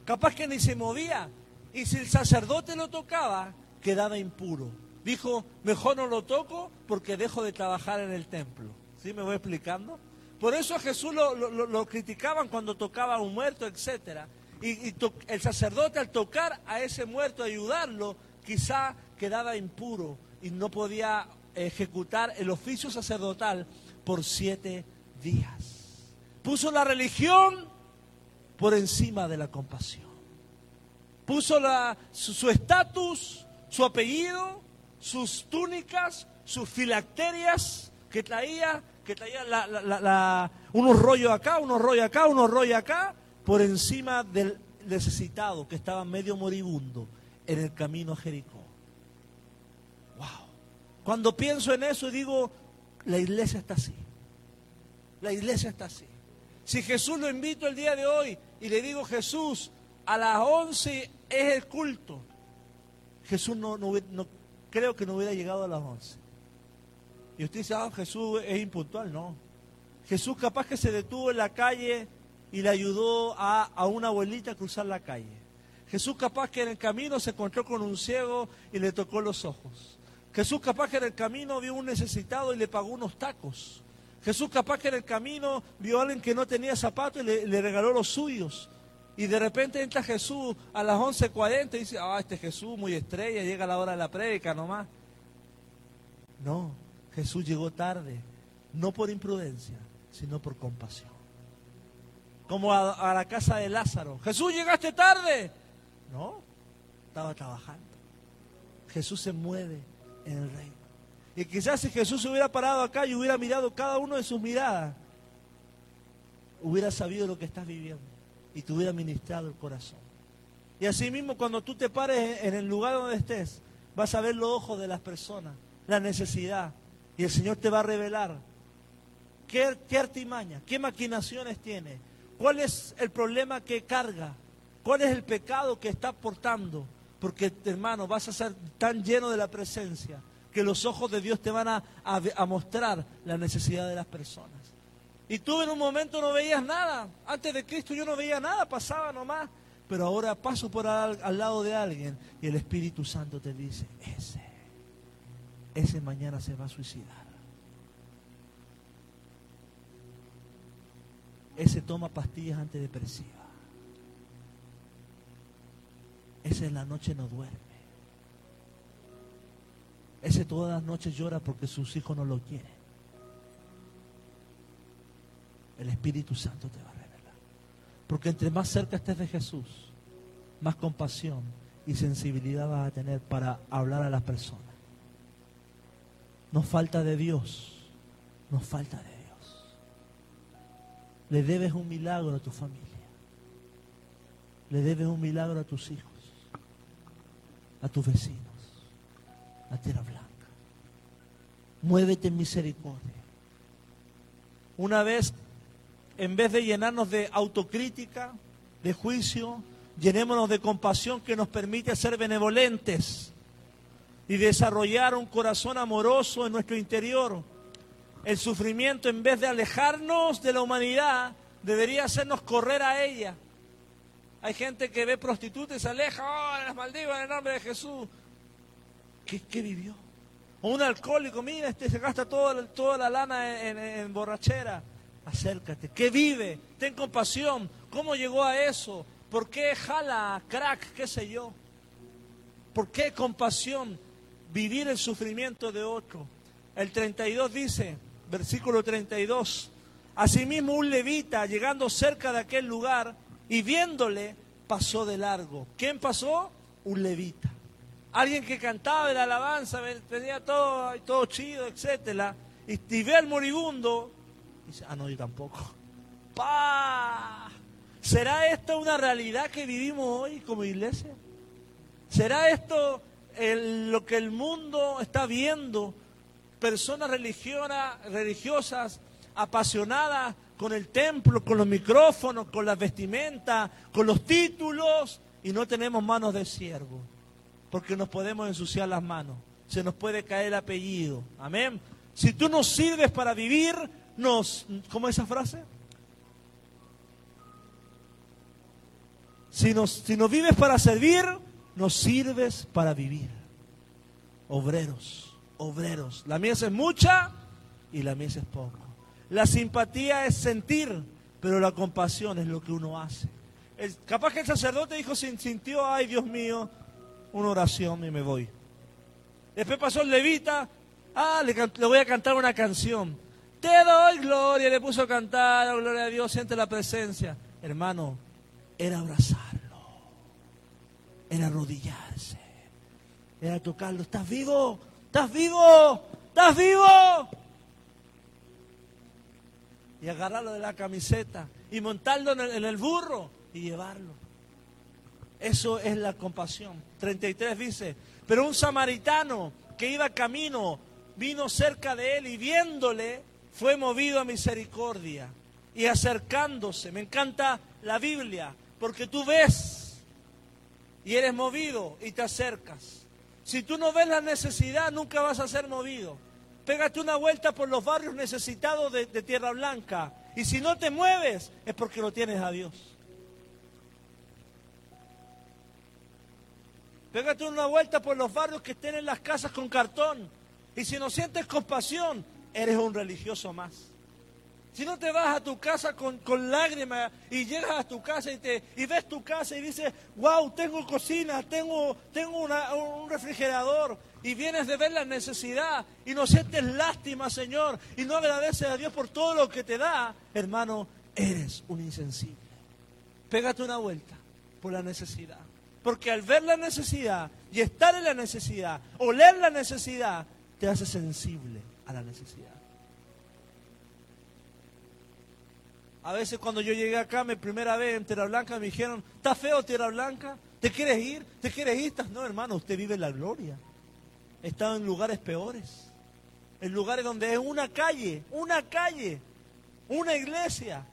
Speaker 1: Capaz que ni se movía. Y si el sacerdote lo tocaba, quedaba impuro. Dijo, mejor no lo toco porque dejo de trabajar en el templo. ¿Sí me voy explicando? Por eso a Jesús lo, criticaban cuando tocaba a un muerto, etc. Y, el sacerdote al tocar a ese muerto, ayudarlo, quizá quedaba impuro y no podía ejecutar el oficio sacerdotal por siete días. Puso la religión por encima de la compasión. Puso su estatus, su, apellido, sus túnicas, sus filacterias que traía que traía unos rollos acá, unos rollos acá, unos rollos acá, por encima del necesitado que estaba medio moribundo en el camino a Jericó. Wow. Cuando pienso en eso digo, la iglesia está así. La iglesia está así. Si Jesús lo invito el día de hoy y le digo, Jesús, a las 11 es el culto, Jesús no, no creo que no hubiera llegado a las 11. Y usted dice, ah, Jesús es impuntual. No. Jesús capaz que se detuvo en la calle y le ayudó a, a una abuelita a cruzar la calle. Jesús capaz que en el camino se encontró con un ciego y le tocó los ojos. Jesús capaz que en el camino vio un necesitado y le pagó unos tacos. Jesús capaz que en el camino vio a alguien que no tenía zapatos y le, le regaló los suyos. Y de repente entra Jesús a las 11.40 y dice, ah, este Jesús muy estrella, llega la hora de la prédica nomás. No, Jesús llegó tarde, no por imprudencia, sino por compasión. Como a, la casa de Lázaro. Jesús, llegaste tarde. No, estaba trabajando. Jesús se mueve en el reino. Y quizás si Jesús se hubiera parado acá y hubiera mirado cada uno de sus miradas, hubiera sabido lo que estás viviendo y te hubiera ministrado el corazón. Y así mismo cuando tú te pares en el lugar donde estés, vas a ver los ojos de las personas, la necesidad, y el Señor te va a revelar qué, artimaña, qué maquinaciones tiene, cuál es el problema que carga, cuál es el pecado que está portando. Porque, hermano, vas a ser tan lleno de la presencia que los ojos de Dios te van a, a, mostrar la necesidad de las personas. Y tú en un momento no veías nada. Antes de Cristo yo no veía nada, pasaba nomás. Pero ahora paso por al, al, lado de alguien y el Espíritu Santo te dice, ese ese mañana se va a suicidar. Ese toma pastillas antidepresivas. Ese en la noche no duerme. Ese todas las noches llora porque sus hijos no lo quieren. El Espíritu Santo te va a revelar. Porque entre más cerca estés de Jesús, más compasión y sensibilidad vas a tener para hablar a las personas. Nos falta de Dios. Nos falta de Dios. Le debes un milagro a tu familia. Le debes un milagro a tus hijos, a tus vecinos, a Tierra Blanca. Muévete en misericordia. Una vez, en vez de llenarnos de autocrítica, de juicio, llenémonos de compasión que nos permite ser benevolentes y desarrollar un corazón amoroso en nuestro interior. El sufrimiento, en vez de alejarnos de la humanidad, debería hacernos correr a ella. Hay gente que ve prostitutas y se aleja, oh, las maldigo en el nombre de Jesús. ¿Qué, ¿Qué, vivió? O un alcohólico, mira, este se gasta toda, toda la lana en, borrachera. Acércate. ¿Qué vive? Ten compasión. ¿Cómo llegó a eso? ¿Por qué jala crack? ¿Qué sé yo? ¿Por qué compasión? Vivir el sufrimiento de otro. El 32 dice, versículo 32, Asimismo un levita, llegando cerca de aquel lugar y viéndole, pasó de largo. ¿Quién pasó? Un levita. Alguien que cantaba la alabanza, tenía todo, todo chido, etc. Y, y ve al moribundo ah, no, yo tampoco. ¡Pah! ¿Será esto una realidad que vivimos hoy como iglesia? ¿Será esto lo que el mundo está viendo? Personas religiosas apasionadas con el templo, con los micrófonos, con las vestimentas, con los títulos, y no tenemos manos de siervo, porque nos podemos ensuciar las manos, se nos puede caer el apellido. Amén. Si tú nos sirves para vivir, nos, ¿cómo es esa frase? Si nos, si nos vives para servir, nos sirves para vivir. Obreros, obreros. La mies es mucha y la mies es poco. La simpatía es sentir, pero la compasión es lo que uno hace. capaz que el sacerdote dijo, sintió, ay Dios mío, una oración y me voy. Después pasó el levita, ah, le, voy a cantar una canción. Te doy gloria, le puso a cantar, oh, gloria a Dios, siente la presencia. Hermano, era abrazarlo, era arrodillarse, era tocarlo. ¿Estás vivo? ¿Estás vivo? ¿Estás vivo? y agarrarlo de la camiseta y montarlo en el, burro y llevarlo. Eso es la compasión. 33 dice, pero un samaritano que iba camino vino cerca de él y viéndole fue movido a misericordia y acercándose. Me encanta la Biblia porque tú ves y eres movido y te acercas. Si tú no ves la necesidad, nunca vas a ser movido. Pégate una vuelta por los barrios necesitados de, Tierra Blanca. Y si no te mueves, es porque no tienes a Dios. Pégate una vuelta por los barrios que estén en las casas con cartón. Y si no sientes compasión, eres un religioso más. Si no te vas a tu casa con, lágrimas y llegas a tu casa y, te, y ves tu casa y dices, wow, tengo cocina, tengo, tengo un refrigerador, y vienes de ver la necesidad y no sientes lástima, Señor, y no agradeces a Dios por todo lo que te da, hermano, eres un insensible. Pégate una vuelta por la necesidad. Porque al ver la necesidad y estar en la necesidad, oler la necesidad, te hace sensible a la necesidad. A veces cuando yo llegué acá, mi primera vez en Tierra Blanca, me dijeron, ¿está feo Tierra Blanca? ¿Te quieres ir? ¿Te quieres ir? No, hermano, usted vive la gloria. He estado en lugares peores. En lugares donde es una calle, una calle, una iglesia.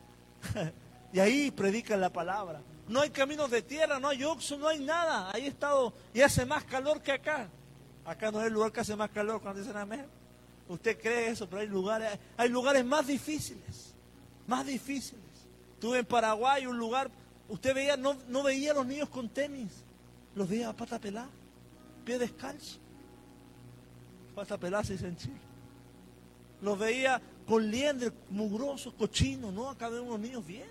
Speaker 1: y ahí predican la palabra. No hay caminos de tierra, no hay oxo, no hay nada. Ahí he estado y hace más calor que acá. Acá no es el lugar que hace más calor cuando dicen amén. Usted cree eso, pero hay lugares, hay lugares más difíciles más difíciles. Estuve en Paraguay, un lugar, usted veía, no, no veía a los niños con tenis, los veía a pata pelada, pie descalzo. Pata pelada se dice. Los veía con liendres, mugrosos, cochinos, ¿no? Acá vemos unos niños bien.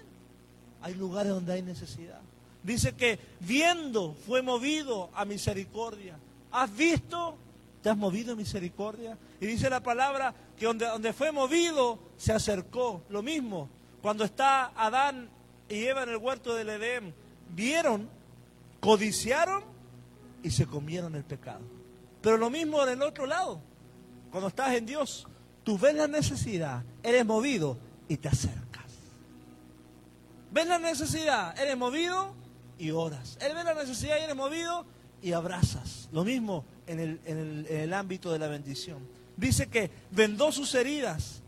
Speaker 1: Hay lugares donde hay necesidad. Dice que viendo fue movido a misericordia. ¿Has visto? ¿Te has movido misericordia? Y dice la palabra que donde, donde fue movido se acercó. Lo mismo, cuando está Adán y Eva en el huerto del Edén, vieron, codiciaron y se comieron el pecado. Pero lo mismo en el otro lado, cuando estás en Dios, tú ves la necesidad, eres movido y te acercas. Ves la necesidad, eres movido y oras. Él ve la necesidad y eres movido y abrazas. Lo mismo en el, ámbito de la bendición dice que vendó sus heridas,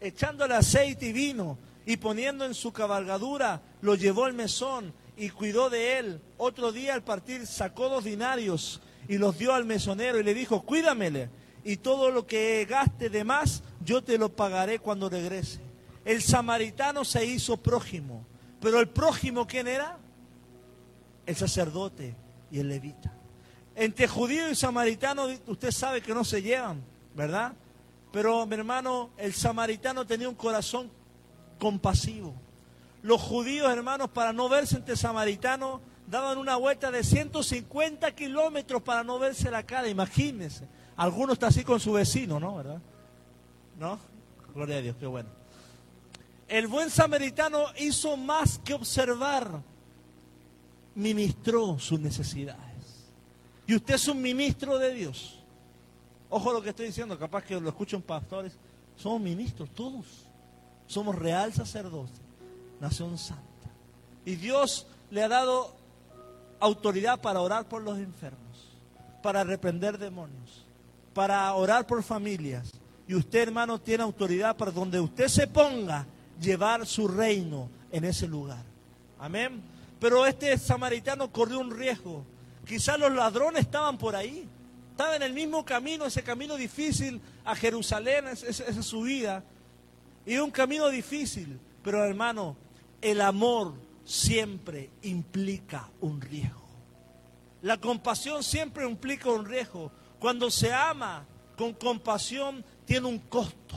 Speaker 1: echándole aceite y vino y poniendo en su cabalgadura, lo llevó al mesón y cuidó de él. Otro día al partir sacó dos dinarios y los dio al mesonero y le dijo, cuídamele y todo lo que gaste de más, yo te lo pagaré cuando regrese. El samaritano se hizo prójimo, pero el prójimo, ¿quién era? El sacerdote y el levita. Entre judío y samaritano, usted sabe que no se llevan ¿verdad? Pero mi hermano, el samaritano tenía un corazón compasivo. Los judíos, hermanos, para no verse entre samaritanos, daban una vuelta de 150 kilómetros para no verse la cara, imagínense. Algunos está así con su vecino, ¿no? ¿Verdad? ¿No? Gloria a Dios, qué bueno. El buen samaritano hizo más que observar, ministró sus necesidades. Y usted es un ministro de Dios. Ojo lo que estoy diciendo, capaz que lo escuchan pastores. Somos ministros, todos. Somos real sacerdote, nación santa. Y Dios le ha dado autoridad para orar por los enfermos, para reprender demonios, para orar por familias. Y usted, hermano, tiene autoridad para donde usted se ponga, llevar su reino en ese lugar. Amén. Pero este samaritano corrió un riesgo. Quizás los ladrones estaban por ahí. Estaba en el mismo camino, ese camino difícil a Jerusalén, esa, subida. Y un camino difícil. Pero hermano, el amor siempre implica un riesgo. La compasión siempre implica un riesgo. Cuando se ama con compasión, tiene un costo.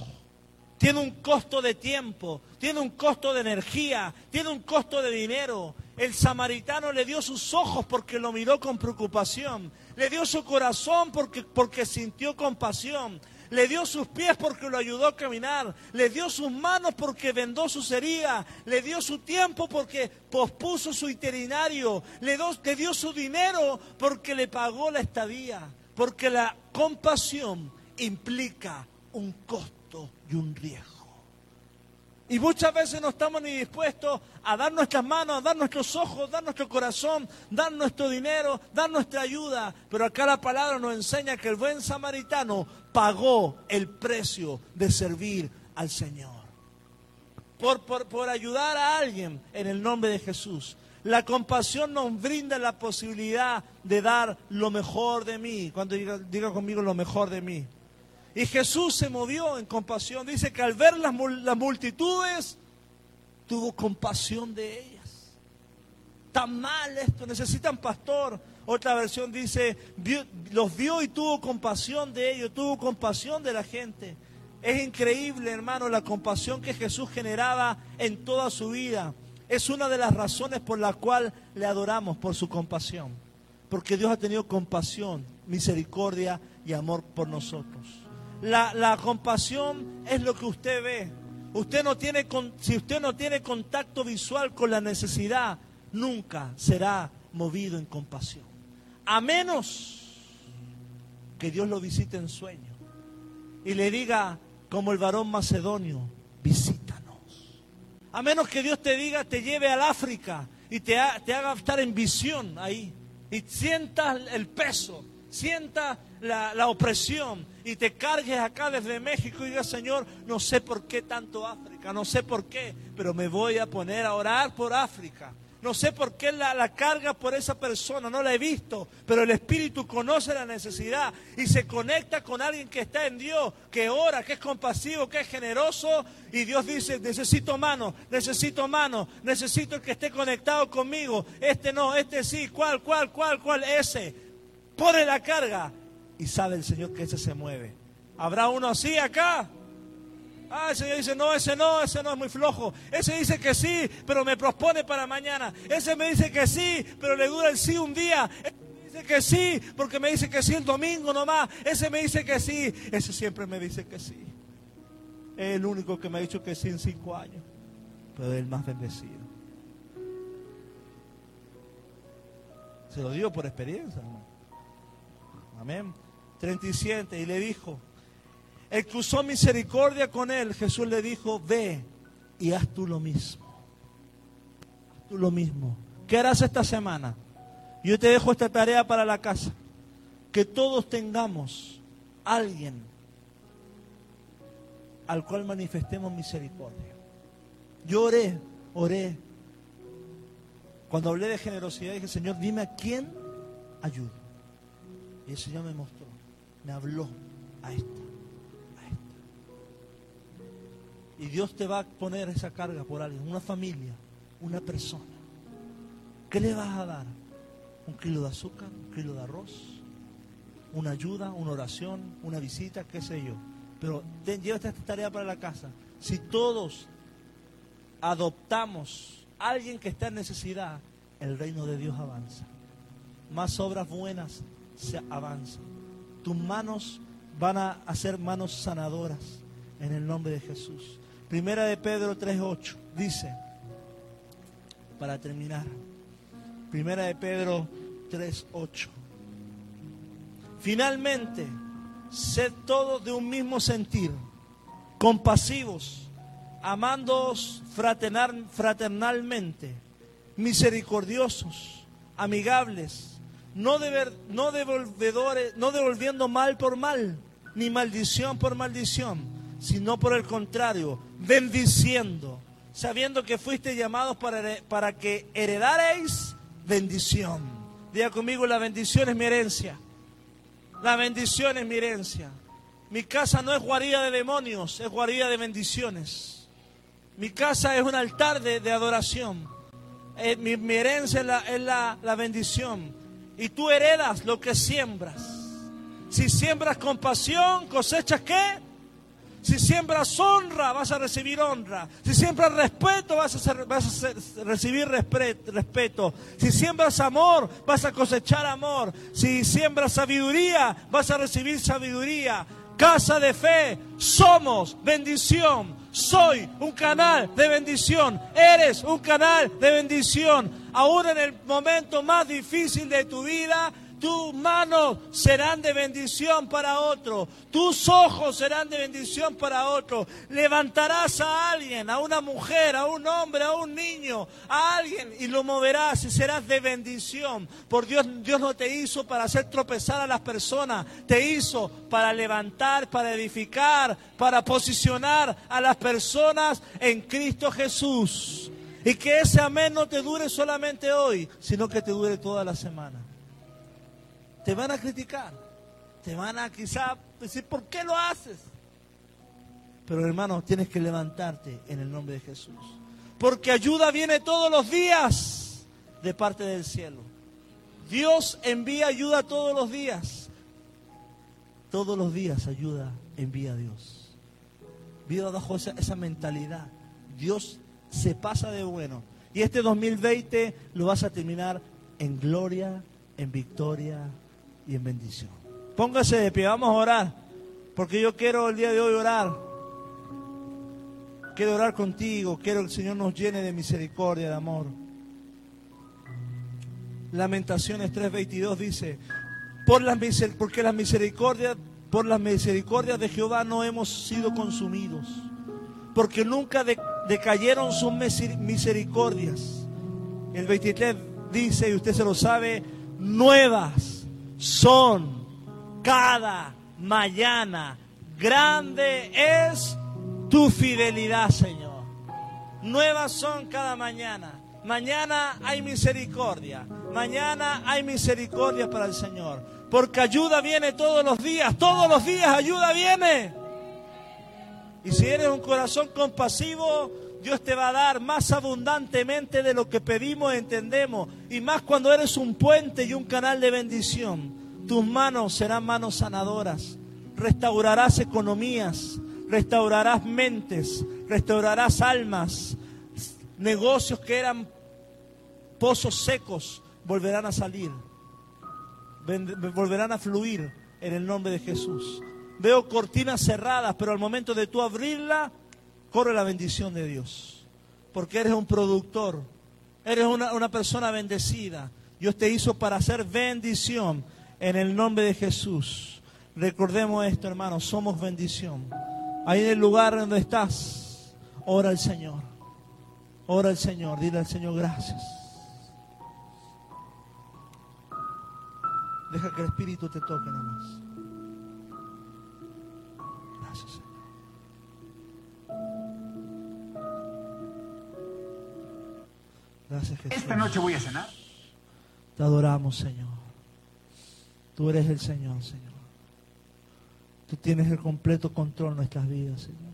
Speaker 1: Tiene un costo de tiempo, tiene un costo de energía, tiene un costo de dinero. El samaritano le dio sus ojos porque lo miró con preocupación. Le dio su corazón porque, porque sintió compasión. Le dio sus pies porque lo ayudó a caminar. Le dio sus manos porque vendó sus heridas. Le dio su tiempo porque pospuso su itinerario. Le, le dio su dinero porque le pagó la estadía. Porque la compasión implica un costo y un riesgo. Y muchas veces no estamos ni dispuestos a dar nuestras manos, a dar nuestros ojos, dar nuestro corazón, dar nuestro dinero, dar nuestra ayuda. Pero acá la palabra nos enseña que el buen samaritano pagó el precio de servir al Señor. Por, por, ayudar a alguien en el nombre de Jesús. La compasión nos brinda la posibilidad de dar lo mejor de mí. Cuando diga, diga conmigo lo mejor de mí. Y Jesús se movió en compasión. Dice que al ver las, multitudes, tuvo compasión de ellas. Tan mal esto, necesitan pastor. Otra versión dice, los vio y tuvo compasión de ellos, tuvo compasión de la gente. Es increíble, hermano, la compasión que Jesús generaba en toda su vida. Es una de las razones por la cual le adoramos, por su compasión. Porque Dios ha tenido compasión, misericordia y amor por nosotros. La, compasión es lo que usted ve. Usted no tiene, si usted no tiene contacto visual con la necesidad, nunca será movido en compasión. A menos que Dios lo visite en sueño y le diga, como el varón macedonio, visítanos. A menos que Dios te diga, te lleve al África y te, te haga estar en visión ahí y sientas el peso, sienta la, la, opresión y te cargues acá desde México y digas, Señor, no sé por qué tanto África, no sé por qué, pero me voy a poner a orar por África. No sé por qué la, la, carga por esa persona, no la he visto, pero el Espíritu conoce la necesidad y se conecta con alguien que está en Dios, que ora, que es compasivo, que es generoso. Y Dios dice, necesito mano, necesito mano, necesito el que esté conectado conmigo. Este no, este sí, cuál, cuál, cuál, cuál, ese. Pone la carga y sabe el Señor que ese se mueve. ¿Habrá uno así acá? Ah, el Señor dice, no, ese no, ese no es muy flojo. Ese dice que sí, pero me propone para mañana. Ese me dice que sí, pero le dura el sí un día. Ese me dice que sí, porque me dice que sí el domingo nomás. Ese me dice que sí. Ese siempre me dice que sí. Es el único que me ha dicho que sí en cinco años. Pero es el más bendecido. Se lo digo por experiencia, hermano. Amén. 37, y le dijo, el que usó misericordia con él, Jesús le dijo, ve y haz tú lo mismo. Haz tú lo mismo. ¿Qué harás esta semana? Yo te dejo esta tarea para la casa. Que todos tengamos alguien al cual manifestemos misericordia. Yo oré, oré. Cuando hablé de generosidad dije, Señor, dime a quién ayudo. Y el Señor me mostró me habló a esta, a esta. Y Dios te va a poner esa carga por alguien, una familia, una persona. ¿Qué le vas a dar? ¿Un kilo de azúcar? ¿Un kilo de arroz? una ayuda, una oración, una visita, qué sé yo. Pero llévate esta tarea para la casa. Si todos adoptamos a alguien que está en necesidad, el reino de Dios avanza. Más obras buenas se avanzan. Tus manos van a hacer manos sanadoras en el nombre de Jesús. Primera de Pedro 3.8 dice, para terminar, Primera de Pedro 3.8. Finalmente, sed todos de un mismo sentir, compasivos, amándoos fraternalmente, misericordiosos, amigables, no, no, devolvedores, no devolviendo mal por mal, ni maldición por maldición, sino por el contrario, bendiciendo, sabiendo que fuiste llamados para, para que heredaréis bendición. Diga conmigo, la bendición es mi herencia. La bendición es mi herencia. Mi casa no es guarida de demonios, es guarida de bendiciones. Mi casa es un altar de, adoración. Eh, mi, herencia es, la, la bendición. Y tú heredas lo que siembras. Si siembras compasión, cosechas qué? Si siembras honra, vas a recibir honra. Si siembras respeto, vas a, vas a recibir respeto. Si siembras amor, vas a cosechar amor. Si siembras sabiduría, vas a recibir sabiduría. Casa de fe, somos bendición. Soy un canal de bendición. Eres un canal de bendición. Aún en el momento más difícil de tu vida, tus manos serán de bendición para otro. Tus ojos serán de bendición para otro. Levantarás a alguien, a una mujer, a un hombre, a un niño, a alguien y lo moverás y serás de bendición. Por Dios, Dios no te hizo para hacer tropezar a las personas. Te hizo para levantar, para edificar, para posicionar a las personas en Cristo Jesús. Y que ese amén no te dure solamente hoy, sino que te dure toda la semana. Te van a criticar. Te van a quizá decir, ¿por qué lo haces? Pero hermano, tienes que levantarte en el nombre de Jesús. Porque ayuda viene todos los días de parte del cielo. Dios envía ayuda todos los días. Todos los días ayuda envía a Dios. Viva bajo esa, esa mentalidad. Dios se pasa de bueno. Y este 2020 lo vas a terminar en gloria, en victoria, y en bendición. Póngase de pie, vamos a orar, porque yo quiero el día de hoy orar. Quiero orar contigo, quiero que el Señor nos llene de misericordia, de amor. Lamentaciones 3:22 dice, por las porque las misericordias, por las misericordias de Jehová no hemos sido consumidos, porque nunca decayeron sus misericordias. El 23 dice, y usted se lo sabe, nuevas son cada mañana. Grande es tu fidelidad, Señor. Nuevas son cada mañana. Mañana hay misericordia. Mañana hay misericordia para el Señor. Porque ayuda viene todos los días. Todos los días ayuda viene. Y si eres un corazón compasivo, Dios te va a dar más abundantemente de lo que pedimos, entendemos. Y más cuando eres un puente y un canal de bendición. Tus manos serán manos sanadoras. Restaurarás economías, restaurarás mentes, restaurarás almas. Negocios que eran pozos secos volverán a salir. Volverán a fluir en el nombre de Jesús. Veo cortinas cerradas, pero al momento de tú abrirla, corre la bendición de Dios. Porque eres un productor, eres una, persona bendecida. Dios te hizo para hacer bendición en el nombre de Jesús. Recordemos esto, hermanos, somos bendición. Ahí en el lugar donde estás, ora al Señor. Ora al Señor, dile al Señor gracias. Deja que el Espíritu te toque nomás. Gracias, Jesús.
Speaker 2: Esta noche voy a cenar.
Speaker 1: Te adoramos, Señor. Tú eres el Señor, Señor. Tú tienes el completo control de nuestras vidas, Señor.